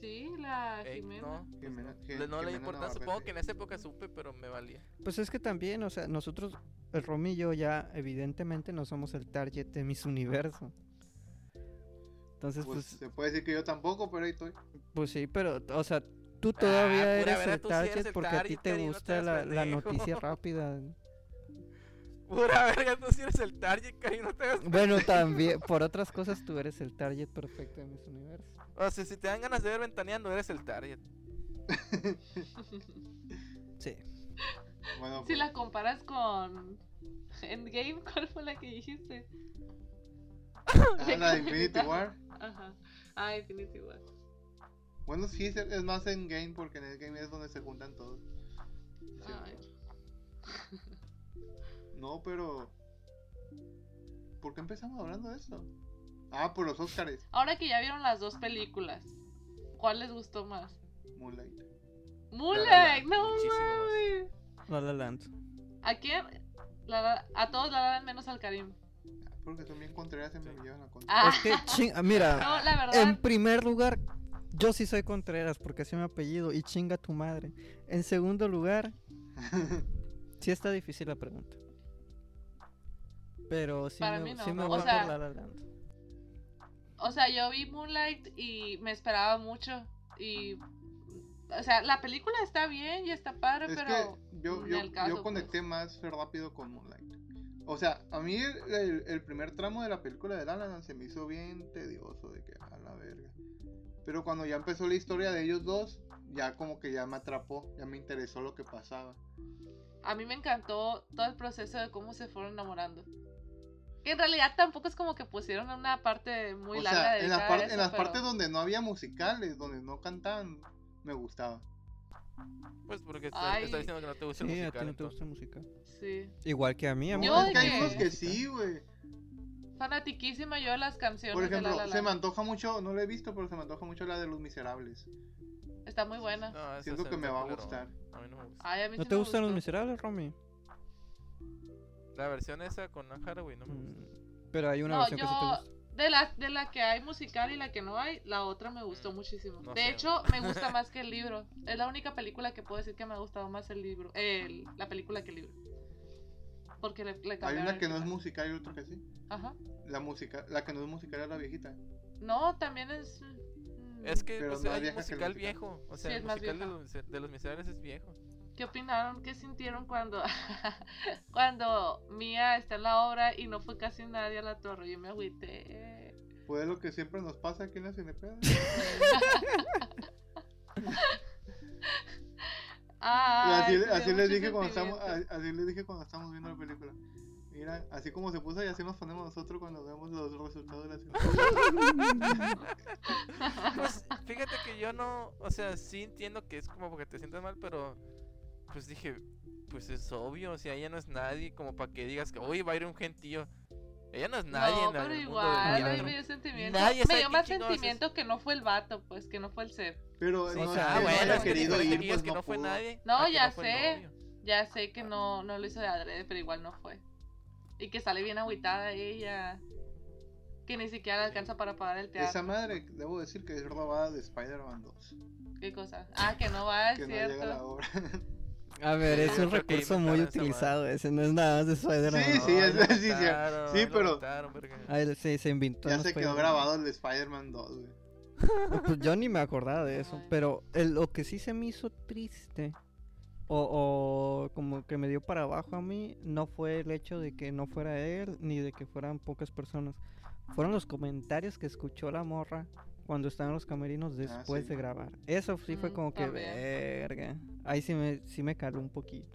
Sí, la Jimena. no, pues no. Le- no importancia. Supongo que en esa época supe, pero me valía. Pues es que también, o sea, nosotros, el Romy y yo ya evidentemente no somos el target de Miss Universo. Entonces, Pues pues, se puede decir que yo tampoco, pero ahí estoy. pues sí, pero, o sea, tú todavía pura eres el tú sí eres target el porque a ti te Cari, no te gusta la, la noticia rápida. Pura verga, tú sí eres el target, Cari, no te hagas Bueno, también, por otras cosas tú eres el target perfecto de Miss Universo. O sea, si te dan ganas de ver ventaneando, eres el target. Sí. Bueno, Si pues, la comparas con Endgame, ¿cuál fue la que dijiste? ah, la de Infinity War. Ajá. Ah, Infinity War. Bueno, sí, es, es más en game porque en el game es donde se juntan todos. Sí. No, pero. ¿Por qué empezamos hablando de esto? Ah, por los Oscars. Ahora que ya vieron las dos películas, ¿cuál les gustó más? Moonlight. Moonlight, no mames. La La Land. ¿A quién? La- la- a todos la dan menos al Karim. Ah, porque bien contreras y me llevan a contra. Ah, Es que, ching- ah, mira, no, la verdad. en primer lugar, yo sí soy Contreras porque así es mi apellido y chinga tu madre. En segundo lugar, sí está difícil la pregunta. Pero sí Para me, mí no, sí me voy o por sea, La La Land. O sea, yo vi Moonlight y me esperaba mucho. Y. O sea, la película está bien y está padre, es pero. que yo, caso, yo conecté más rápido con Moonlight. O sea, a mí el, el- el primer tramo de la película de La La Land se me hizo bien tedioso, de que a la verga. Pero cuando ya empezó la historia de ellos dos, ya como que ya me atrapó, ya me interesó lo que pasaba. A mí me encantó todo el proceso de cómo se fueron enamorando. Que en realidad tampoco es como que pusieron una parte muy o larga sea, en las, dedicada a par- eso, en las pero- partes donde no había musicales, donde no cantaban, me gustaba. Pues porque está, está diciendo que no te gusta Sí, el a musical. ti no te gusta el musical. Sí. Igual que a mí, a mí No, es que hay de unos que sí, güey. Fanatiquísima yo de las canciones Por de La ejemplo, La se me antoja mucho, no lo he visto, pero se me antoja mucho la de Los Miserables. Está muy buena. No, Siento que me va a gustar. A mí no me gusta. Ay, a mí ¿No sí te gustan los miserables, Romy? La versión esa con Anne Hathaway no me gusta. Mm, Pero hay una No, versión que sí te gusta. De la, de la que hay musical y la que no hay, la otra me gustó Mm, muchísimo. no de sé. hecho, me gusta más que el libro. Es la única película que puedo decir que me ha gustado más el libro. el- la película que el libro. Porque le, le Hay una que no es musical y otra que sí. Ajá. La música, la que no es musical es la viejita. No, también es. mm, Es que Pero pues, no es hay vieja que el musical musical. viejo. O sea, Sí, el es más musical de vieja. los, de los miserables es viejo. ¿Qué opinaron? ¿Qué sintieron cuando, cuando Mía está en la obra y no fue casi nadie a la torre? Yo me agüité. Pues es lo que siempre nos pasa aquí en la CNP. Ah, Y así, así les dije cuando estamos, así les dije cuando estamos viendo la película. Mira, así como se puso y así nos ponemos nosotros cuando vemos los resultados de la CNP. Pues fíjate que yo no, o sea, sí entiendo que es como porque te sientas mal, pero pues dije, pues es obvio, o sea, ella no es nadie como para que digas que, uy, va a ir un gentío. Ella no es nadie no, en pero igual, del a mí teatro. me dio sentimiento. Nadie me dio más es. sentimiento que no fue el vato, pues, que no fue el ser. Pero Sí, no, o es sea, que ah, no bueno, querido ir, pues que no fue nadie. No, a que ya sé. Ya sé que no, no lo hizo de adrede, pero igual no fue. Y que sale bien agüitada ella. Que ni siquiera le alcanza para pagar el teatro. Esa madre, debo decir que es robada de Spider-Man 2. ¿Qué cosa? Ah, que no va, es Que no llega a la cierto. obra. A ver, es un recurso muy utilizado ese, no es nada más de Spider-Man. Sí, sí, es- sí, sí, mataron, sí, lo pero-. Ah, sí, se inventó. ya se quedó grabado el de Spider-Man 2, güey. Pues yo ni me acordaba de eso, pero el- lo que sí se me hizo triste o, o como que me dio para abajo a mí no fue el hecho de que no fuera él ni de que fueran pocas personas. Fueron los comentarios que escuchó la morra cuando estaban en los camerinos después sí. de grabar. Eso sí fue Mm, como que también. verga. Ahí sí me, sí me caló un poquito.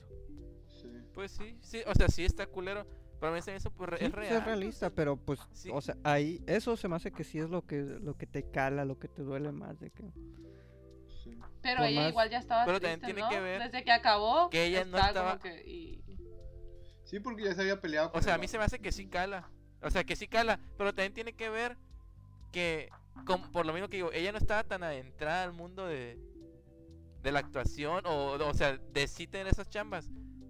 Sí. Pues sí, sí, o sea, sí está culero, pero a mí se me hizo pues, re- Sí, es pues, real. es realista, pero pues, sí. o sea, ahí, eso se me hace que sí es lo que, lo que te cala, lo que te duele más de que... sí. Pero Por ella más- igual ya estaba Pero triste, tiene ¿no? que ver Desde que acabó, que ella no está estaba- como que... y- Sí, porque ya se había peleado con O sea, a mí se me hace que sí cala. O sea, que sí cala. Pero también tiene que ver que, por lo mismo que digo, ella no estaba tan adentrada al mundo de, de la actuación. O, o sea, de sí tener esas chambas.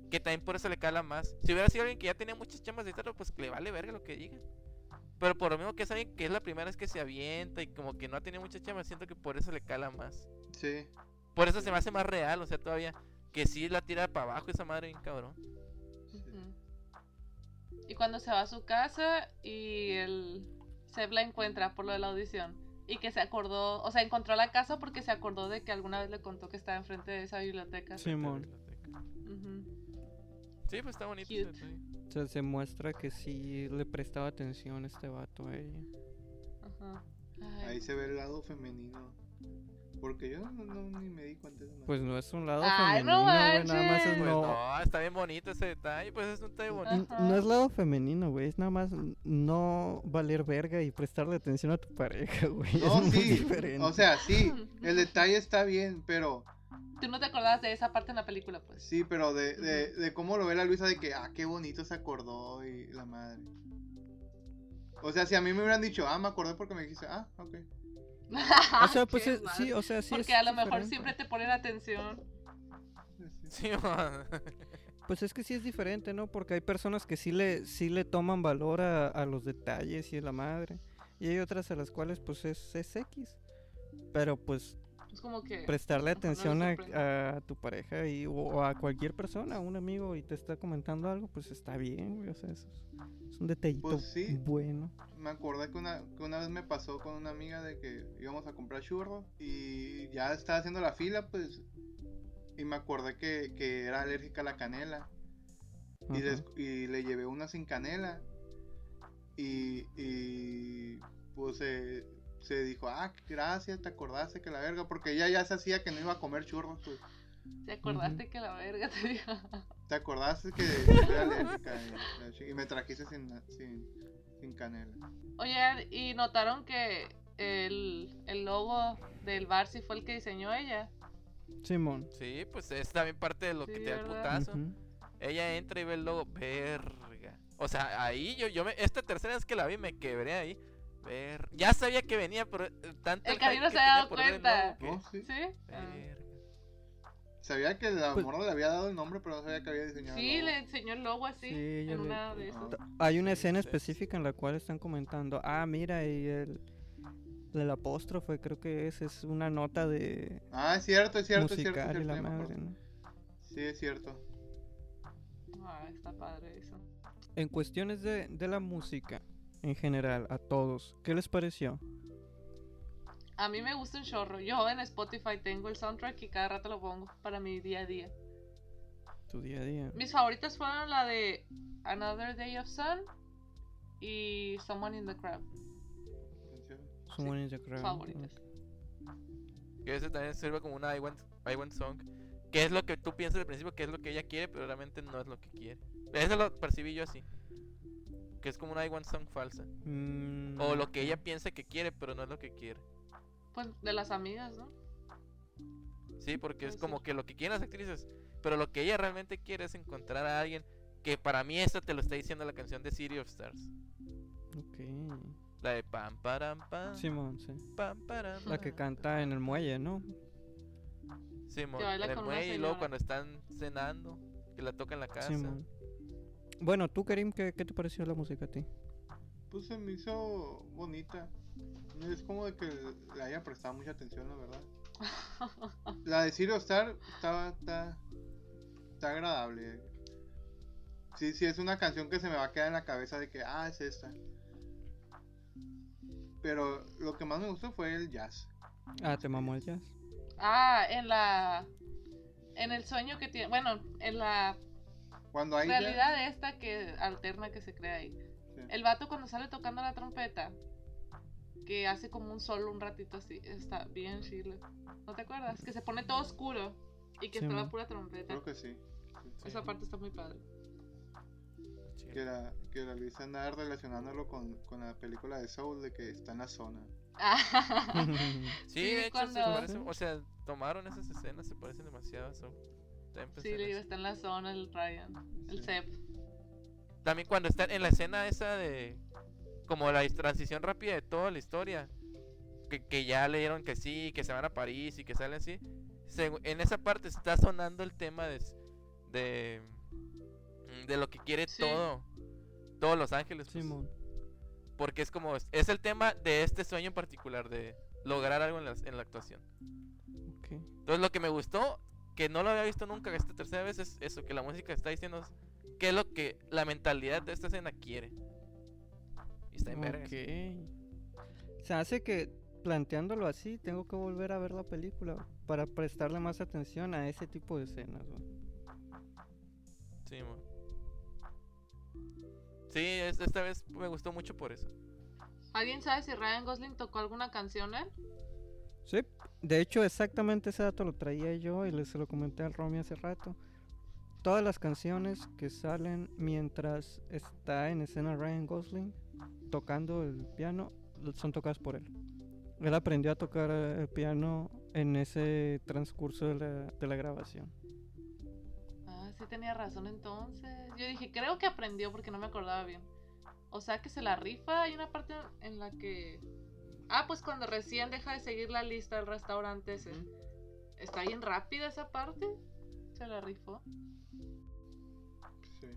Que también por eso le cala más. Si hubiera sido alguien que ya tenía muchas chambas de teatro, pues le vale verga lo que digan. Pero por lo mismo que es alguien que es la primera vez que se avienta y como que no ha tenido muchas chambas, siento que por eso le cala más. Sí. Por eso se me hace más real, o sea, todavía. Que sí la tira para abajo esa madre bien cabrón. Y cuando se va a su casa y el Seb la encuentra por lo de la audición. Y que se acordó, o sea, encontró la casa porque se acordó de que alguna vez le contó que estaba enfrente de esa biblioteca. Simón. Sí, pues está bonito. ese Cute. detalle. O sea, se muestra que sí le prestaba atención este vato a ella. Ajá. Ay, Ahí se ve el lado femenino. Porque yo no, no- ni me di cuenta de eso. Pues no es un lado Ay, femenino, no güey, nada más es. Pues no... no, está bien bonito ese detalle, pues es un detalle bonito. No es lado femenino, güey, es nada más no valer verga y prestarle atención a tu pareja, güey. No, es muy sí. diferente. O sea, sí. El detalle está bien, pero. Tú no te acordabas de esa parte en la película, pues. Sí, pero de, de, de cómo lo ve la Luisa, de que, ah, qué bonito se acordó y la madre. O sea, si a mí me hubieran dicho, ah, me acordé porque me dijiste, ah, ok. O sea, pues es- mal. sí, o sea, sí Porque es a lo mejor diferente. siempre te ponen atención. Sí. Sí, man. Pues es que sí es diferente, ¿no? Porque hay personas que sí le, sí le toman valor a, a los detalles y a la madre. Y hay otras a las cuales pues es, es X. Pero pues Es como que. prestarle no atención a, tu pareja y, o, o a cualquier persona, a un amigo y te está comentando algo, pues está bien, güey. O sea, es, es un detallito Pues sí. bueno. Me acordé que una, que una vez me pasó con una amiga de que íbamos a comprar churros y ya estaba haciendo la fila, pues. Y me acordé que, que era alérgica a la canela. Y, des- y le llevé una sin canela. Y, y pues eh, se dijo, ah, gracias, te acordaste que la verga. Porque ella ya se hacía que no iba a comer churros, pues. ¿Te acordaste que la verga te dijo? ¿Te acordaste que soy alérgica? Y, y me trajiste sin, sin, sin canela. Oye, ¿y notaron que el, el logo del bar sí fue el que diseñó ella? Simón. Sí, pues es también parte de lo que te da el putazo. Ella entra y ve el logo, verga. O sea, ahí yo, yo me, esta tercera vez que la vi me quebré ahí. Ver, ya sabía que venía, pero eh, tanto El Karina se tenía dado cuenta. Oh, sí. ¿Sí? Verga. Sabía que la Pues- morra le había dado el nombre, pero no sabía que había diseñado. Sí, el le enseñó el logo así. Sí, yo en le- una de esas. Ah. Hay una escena específica en la cual están comentando, ah, mira, y el, el apóstrofe, creo que es, es una nota de Ah, es cierto, es cierto, es cierto. es la madre. ¿no? Sí, es cierto. Ah, está padre eso. En cuestiones de, de la música, en general, a todos, ¿qué les pareció? A mí me gusta un chorro. Yo en Spotify tengo el soundtrack y cada rato lo pongo para mi día a día. Tu día a día. Mis favoritas fueron la de Another Day of Sun y Someone in the Crowd. Someone in the Crowd, Favoritas. Que ese también sirve como una I want, I want song. Que es lo que tú piensas al principio que es lo que ella quiere, pero realmente no es lo que quiere. Eso lo percibí yo así. Que es como una I want song falsa. Mm, O lo que ella piensa que quiere, pero no es lo que quiere. Pues de las amigas, ¿no? Sí, porque es como ser. que lo que quieren las actrices. Pero lo que ella realmente quiere es encontrar a alguien. Que para mí esta te lo está diciendo la canción de City of Stars. Ok. La de pam param pam. Simón, sí. Pam param. La que canta en el muelle, ¿no? Simón, en el muelle y luego cuando están cenando, que la toca en la casa. Simón. Bueno, tú, Karim, ¿qué, qué te pareció la música a ti? Pues se me hizo bonita. Es como de que le haya prestado mucha atención, la verdad. La de Zero Star estaba, está, está agradable. Sí, sí, es una canción que se me va a quedar en la cabeza de que, ah, es esta. Pero lo que más me gustó fue el jazz. Ah, te mamó el jazz. Ah, en la. En el sueño que tiene. Bueno, en la Cuando hay realidad esta que alterna que se crea ahí. sí. El vato cuando sale tocando la trompeta, que hace como un solo un ratito así, está bien chile. ¿No te acuerdas? Que se pone todo oscuro y que Sí, está la pura trompeta. Creo que sí. Sí. Esa parte está muy padre. Que la, que la Luisa andaba relacionándolo con, con la película de Soul, de que está en la zona. Sí, Sí, de hecho se cuando- parecen, o sea, tomaron esas escenas, se parecen demasiado a Soul. Sí, en le digo, está en la zona el Ryan, el Sí. Sep. También cuando están en la escena esa de como la transición rápida de toda la historia, que, que ya leyeron que sí, que se van a París y que salen así, en esa parte está sonando el tema de de, de lo que quiere Sí. todo, todos los ángeles, pues, Simón. porque es como es el tema de este sueño en particular de lograr algo en la, en la actuación. Entonces lo que me gustó, que no lo había visto nunca esta tercera vez, es eso, que la música está diciendo qué es lo que la mentalidad de esta escena quiere. Y está en vergas. Ok. Se hace que planteándolo así, tengo que volver a ver la película para prestarle más atención a ese tipo de escenas. güey. Sí, mo. Sí, es- esta vez me gustó mucho por eso. ¿Alguien sabe si Ryan Gosling tocó alguna canción él? Sí, de hecho exactamente ese dato lo traía yo y le se lo comenté al Romy hace rato. Todas las canciones que salen mientras está en escena Ryan Gosling tocando el piano son tocadas por él. Él aprendió a tocar eh, el piano en ese transcurso de la, de la grabación. Ah, sí tenía razón entonces. Yo dije, creo que aprendió porque no me acordaba bien. O sea que se la rifa. Hay una parte en la que. Ah, pues cuando recién deja de seguir la lista del restaurante ese. Está bien rápida esa parte. Se la rifó. Sí.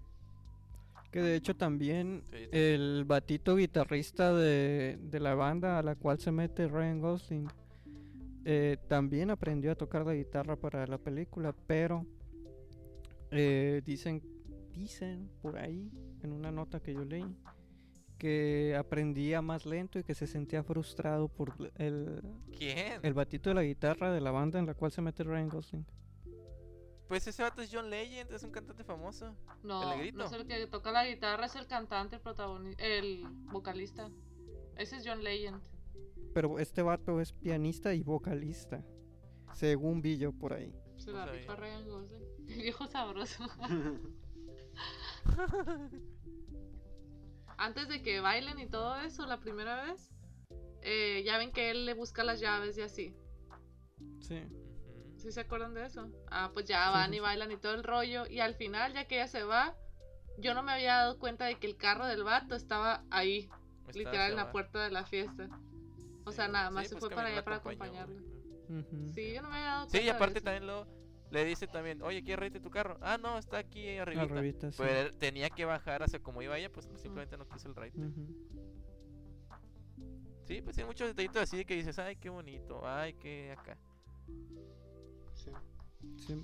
Que de hecho también el batito guitarrista de, de la banda a la cual se mete Ryan Gosling eh, también aprendió a tocar la guitarra para la película, pero eh, dicen, dicen por ahí en una nota que yo leí que aprendía más lento y que se sentía frustrado por el, ¿Quién? el batito de la guitarra de la banda en la cual se mete Ryan Gosling. Pues ese vato es John Legend, es un cantante famoso. No, ¿El no es el que toca la guitarra, es el cantante, el protagonista, el vocalista. Ese es John Legend. Pero este vato es pianista y vocalista, según vi yo por ahí. Se la rifa Ryan Gosling. Viejo sabroso. Antes de que bailen y todo eso, la primera vez, eh, ya ven que él le busca las llaves y así. Sí. ¿Sí se acuerdan de eso? Ah, pues ya Sí, van sí, y sí. bailan y todo el rollo. Y al final, ya que ella se va, yo no me había dado cuenta de que el carro del vato estaba ahí, literal en la puerta de la fiesta. O sea, Sí. nada más Sí, se pues fue para allá para acompañarlo. Ujú. Sí, yo no me había dado Sí, cuenta. y de aparte eso. también lo, le dice también, oye, ¿quieres reírte tu carro? Ah, no, está aquí arribita. Arribita, sí. Pero él tenía que bajar hacia como iba ella, pues simplemente no quiso el ride. Ujú. Sí, pues hay muchos detallitos así que dices, ay, qué bonito, ay, qué acá. Sí. Sí,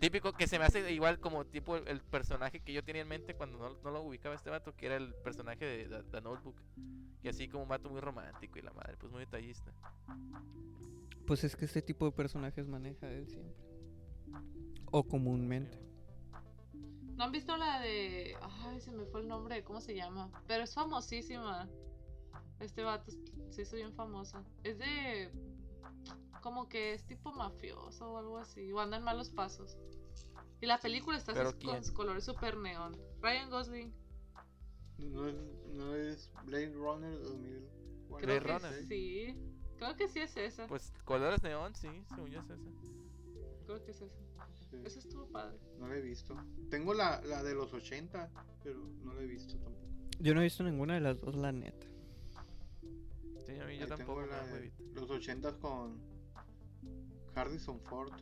Típico que se me hace igual como tipo el, el personaje que yo tenía en mente cuando no, no lo ubicaba este vato, que era el personaje de The, The Notebook. Que así como un vato muy romántico y la madre, pues muy detallista. Pues es que este tipo de personajes maneja él siempre. O comúnmente. ¿No han visto la de. Ay, se me fue el nombre, ¿cómo se llama? Pero es famosísima. Este vato se hizo bien famoso. Es de. Como que es tipo mafioso o algo así. O anda en malos pasos. Y la película está así ¿Pero con quién? colores super neón. Ryan Gosling. No es, no es Blade Runner 2000. Blade Creo que Runner. sí. Creo que sí es esa. Pues colores neón, sí, según yo es esa. Creo que es esa. Sí, Esa estuvo padre. no la he visto. Tengo la, la de los 80, pero no la he visto tampoco. Yo no he visto ninguna de las dos, la neta. Sí, a mí yo Ahí tampoco tengo la de los 80 con Harrison Ford.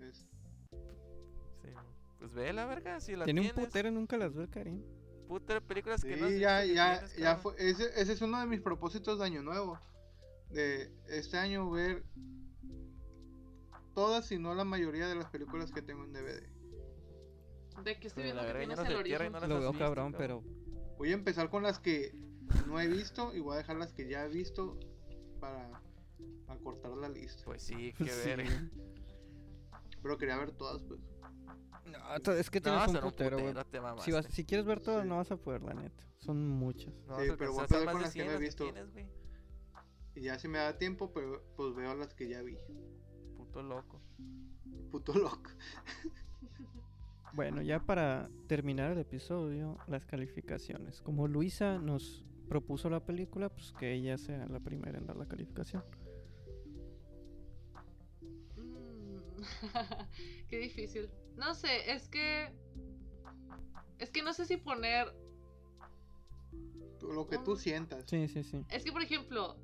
Es, Sí. Pues ve la verga, si la Tiene un tienes. putero y nunca las ve, Karim. putero películas que sí, no has ya, que ya, tienes, ya fue. Ese, ese es uno de mis propósitos de Año Nuevo. De este año ver todas, si no la mayoría de las películas que tengo en DVD. De que estoy viendo la que tienes el origen. no Lo veo visto, cabrón, cabrón. pero Voy a empezar con las que no he visto y voy a dejar las que ya he visto para acortar la lista. Pues sí, qué Sí. verga. Pero quería ver todas, pues. No, es que No, tienes un putero, güey. putero. Si, vas- si quieres ver todas, Sí. no vas a poder, la neta. Son muchas. No Sí, pero voy a empezar con las que no 100 he visto. tienes. Y ya si me da tiempo, pero, pues veo las que ya vi. Puto loco. Puto loco. Bueno, ya para terminar el episodio, las calificaciones. Como Luisa nos propuso la película, pues que ella sea la primera en dar la calificación. Mm, Qué difícil. No sé, es que. Es que no sé si poner. Lo que tú sientas. Sí, sí, sí. Es que, por ejemplo,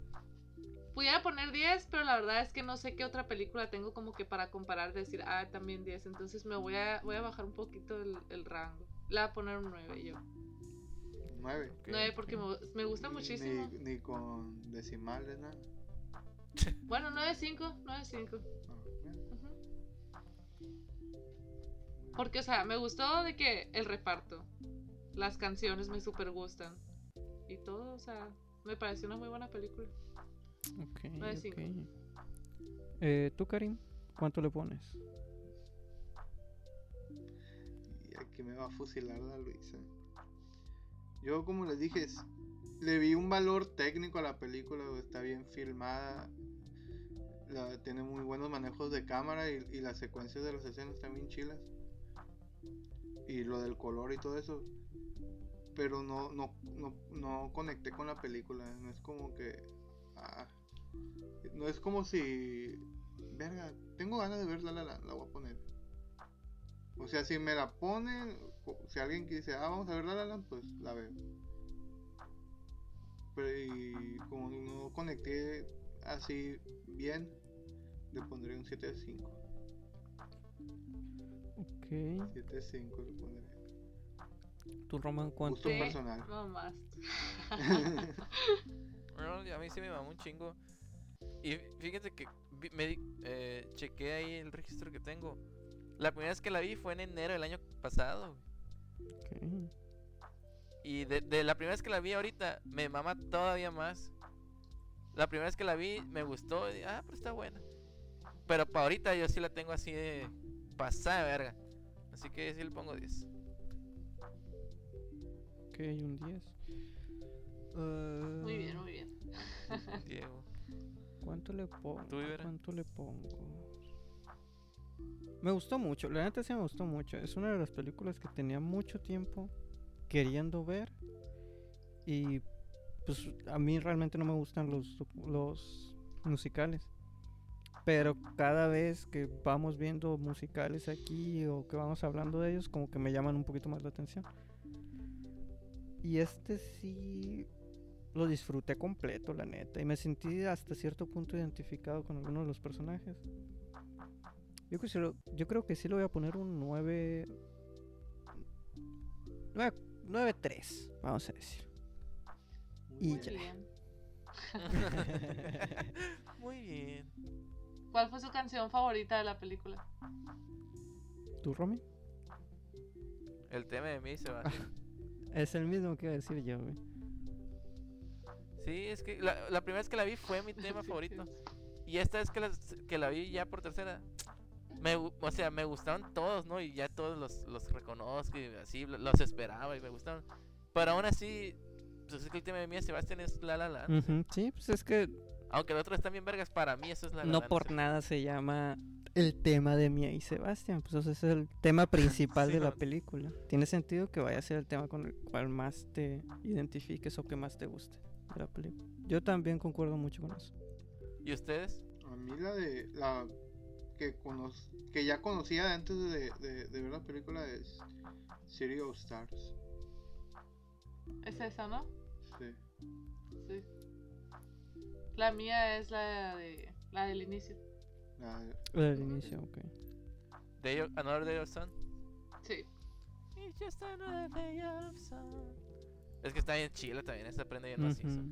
pudiera poner 10, pero la verdad es que no sé qué otra película tengo como que para comparar, decir, ah, también 10. Entonces me voy a, voy a bajar un poquito el, el rango. Le voy a poner un 9 yo. Nueve. Ok, 9 porque me, me gusta muchísimo. Ni, ni con decimales, nada. Bueno, 9.5, 9.5. No, bueno. Ujú. Porque, o sea, me gustó de que el reparto, las canciones me super gustan. Y todo, o sea, me pareció una muy buena película. Ok, Nueve de cinco. ok. Eh, ¿Tú, Karim? ¿Cuánto le pones? Y aquí me va a fusilar la Luisa. Yo, como les dije, es- le vi un valor técnico a la película. Está bien filmada. la- tiene muy buenos manejos de cámara y, y las secuencias de las escenas también chilas. Y lo del color y todo eso. Pero no, no, no, no conecté con la película. No es como que. ah, no es como si. Verga, tengo ganas de ver La La la voy a poner. O sea, si me la ponen, si alguien dice, ah, vamos a ver La La pues la veo. Pero y como no conecté así bien, le pondré un 7 de 5. Ok. 7 de 5 le pondré. ¿Tú, Roman, cuánto? Gusto personal. No más. Bueno, a mí sí me mamó un chingo. Y fíjense que me di- eh, chequé ahí el registro que tengo. La primera vez que la vi fue en enero del año pasado. güey. Ok. Y de, de la primera vez que la vi ahorita, me mama todavía más. La primera vez que la vi, me gustó. y dije, ah, pero está buena. Pero para ahorita yo sí la tengo así de pasada verga. Así que sí le pongo 10. Ok, un 10. Eh, Muy bien, muy bien. Diego. ¿Cuánto le pongo? ¿Cuánto le pongo? Me gustó mucho, la neta sí me gustó mucho. Es una de las películas que tenía mucho tiempo queriendo ver. Y pues a mí realmente no me gustan los, los musicales. Pero cada vez que vamos viendo musicales aquí o que vamos hablando de ellos, como que me llaman un poquito más la atención. Y este sí lo disfruté completo, la neta. Y me sentí hasta cierto punto identificado con algunos de los personajes. Yo, creo que sí lo- yo creo que sí le voy a poner un 9. 9-3, vamos a decir. Y Muy ya. bien. Muy bien. ¿Cuál fue su canción favorita de la película? ¿Tú, Romy? El tema de mí, Sebastián. Es el mismo que iba a decir yo, güey. Sí, es que la, la primera vez que la vi fue mi tema favorito. Y esta vez que la, que la vi ya por tercera, me, o sea, me gustaron todos, ¿no? Y ya todos los, los reconozco y así lo- los esperaba y me gustaron. Pero aún así, pues es que el tema de mí, Sebastián, es La La Land. Ujú, Sí, pues es que Aunque el otro está bien vergas, para mí eso es La La no Land, por sí. nada se llama el tema de Mia y Sebastián. Pues ese es el tema principal Sí, de la ¿no? película. Tiene sentido que vaya a ser el tema con el cual más te identifiques o que más te guste de la película. Yo también concuerdo mucho con eso. ¿Y ustedes? A mí la de la que cono- que ya conocía antes de, de- de ver la película es City of Stars. Es esa, ¿no? Sí. Sí. La mía es la de la del inicio. La de- Del inicio, ok. Day of- Another Day of Sun. Sí. It's just another day of sun. Es que está bien chila también, esta aprende bien macizo. Ujú.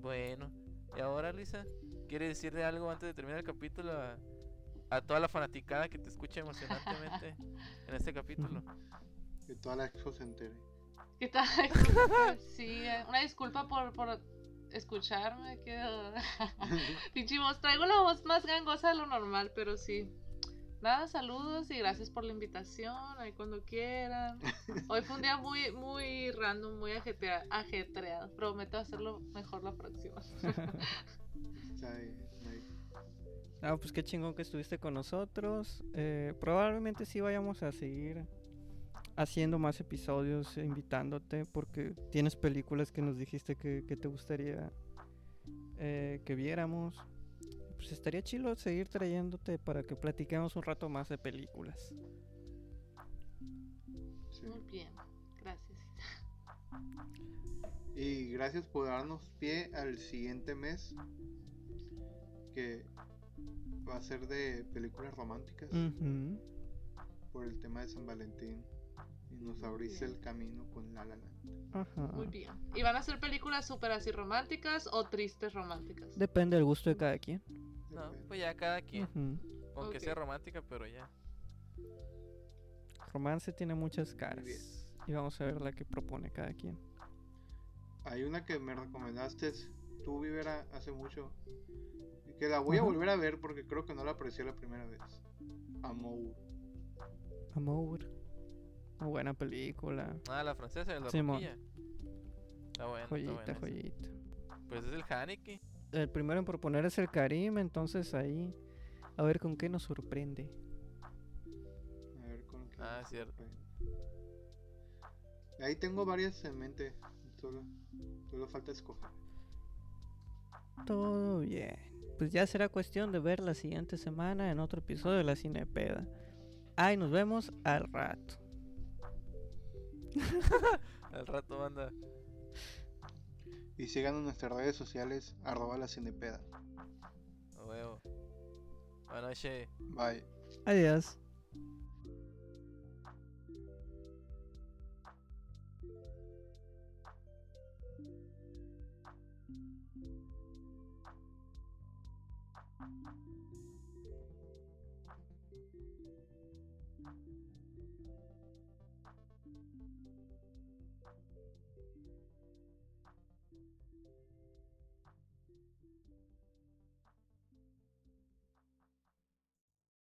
Bueno, y ahora Lisa, ¿quieres decirle algo antes de terminar el capítulo a, a toda la fanaticada que te escucha emocionantemente en este capítulo? que toda la expo se entere. ¿Qué tal? sí, eh, una disculpa por, por escucharme. Que... Pinche voz, traigo la voz más gangosa de lo normal, pero sí. Nada, saludos y gracias por la invitación. Ahí cuando quieran. Hoy fue un día muy, muy random, muy ajetrea- ajetreado. Prometo hacerlo mejor la próxima. Está ahí, ahí. Ah, pues qué chingón que estuviste con nosotros. Eh, probablemente sí vayamos a seguir haciendo más episodios, eh, invitándote, porque tienes películas que nos dijiste que, que te gustaría eh, que viéramos. Pues estaría chido seguir trayéndote para que platiquemos un rato más de películas. Sí. Muy bien, gracias. Y gracias por darnos pie al siguiente mes que va a ser de películas románticas por el tema de San Valentín y nos abriste el camino con La La Land. Ajá. Muy bien. ¿Y van a ser películas súper así románticas o tristes románticas? Depende del gusto de cada quien. No, pues ya cada quien, aunque sea romántica, pero ya. Romance tiene muchas caras. Y vamos a ver la que propone cada quien. Hay una que me recomendaste tú, Vivera, hace mucho. y Que la voy a volver a ver porque creo que no la aprecié la primera vez. Amour. Amor. Muy buena película. Ah, la francesa, la Simón. Está bueno, está Joyita, buena esa. joyita. Pues es el Haneke. El primero en proponer es el Karim, entonces ahí a ver con qué nos sorprende. A ver con qué Ah, nos cierto. sorprende. Ahí tengo varias en mente. Solo, solo falta escoger. Todo bien. Pues ya será cuestión de ver la siguiente semana en otro episodio de la Cinepeda. Ay, nos vemos al rato. Al rato banda. Y sigan en nuestras redes sociales, arroba la cinepeda. A huevo. Buenas noches. Bye. Adiós.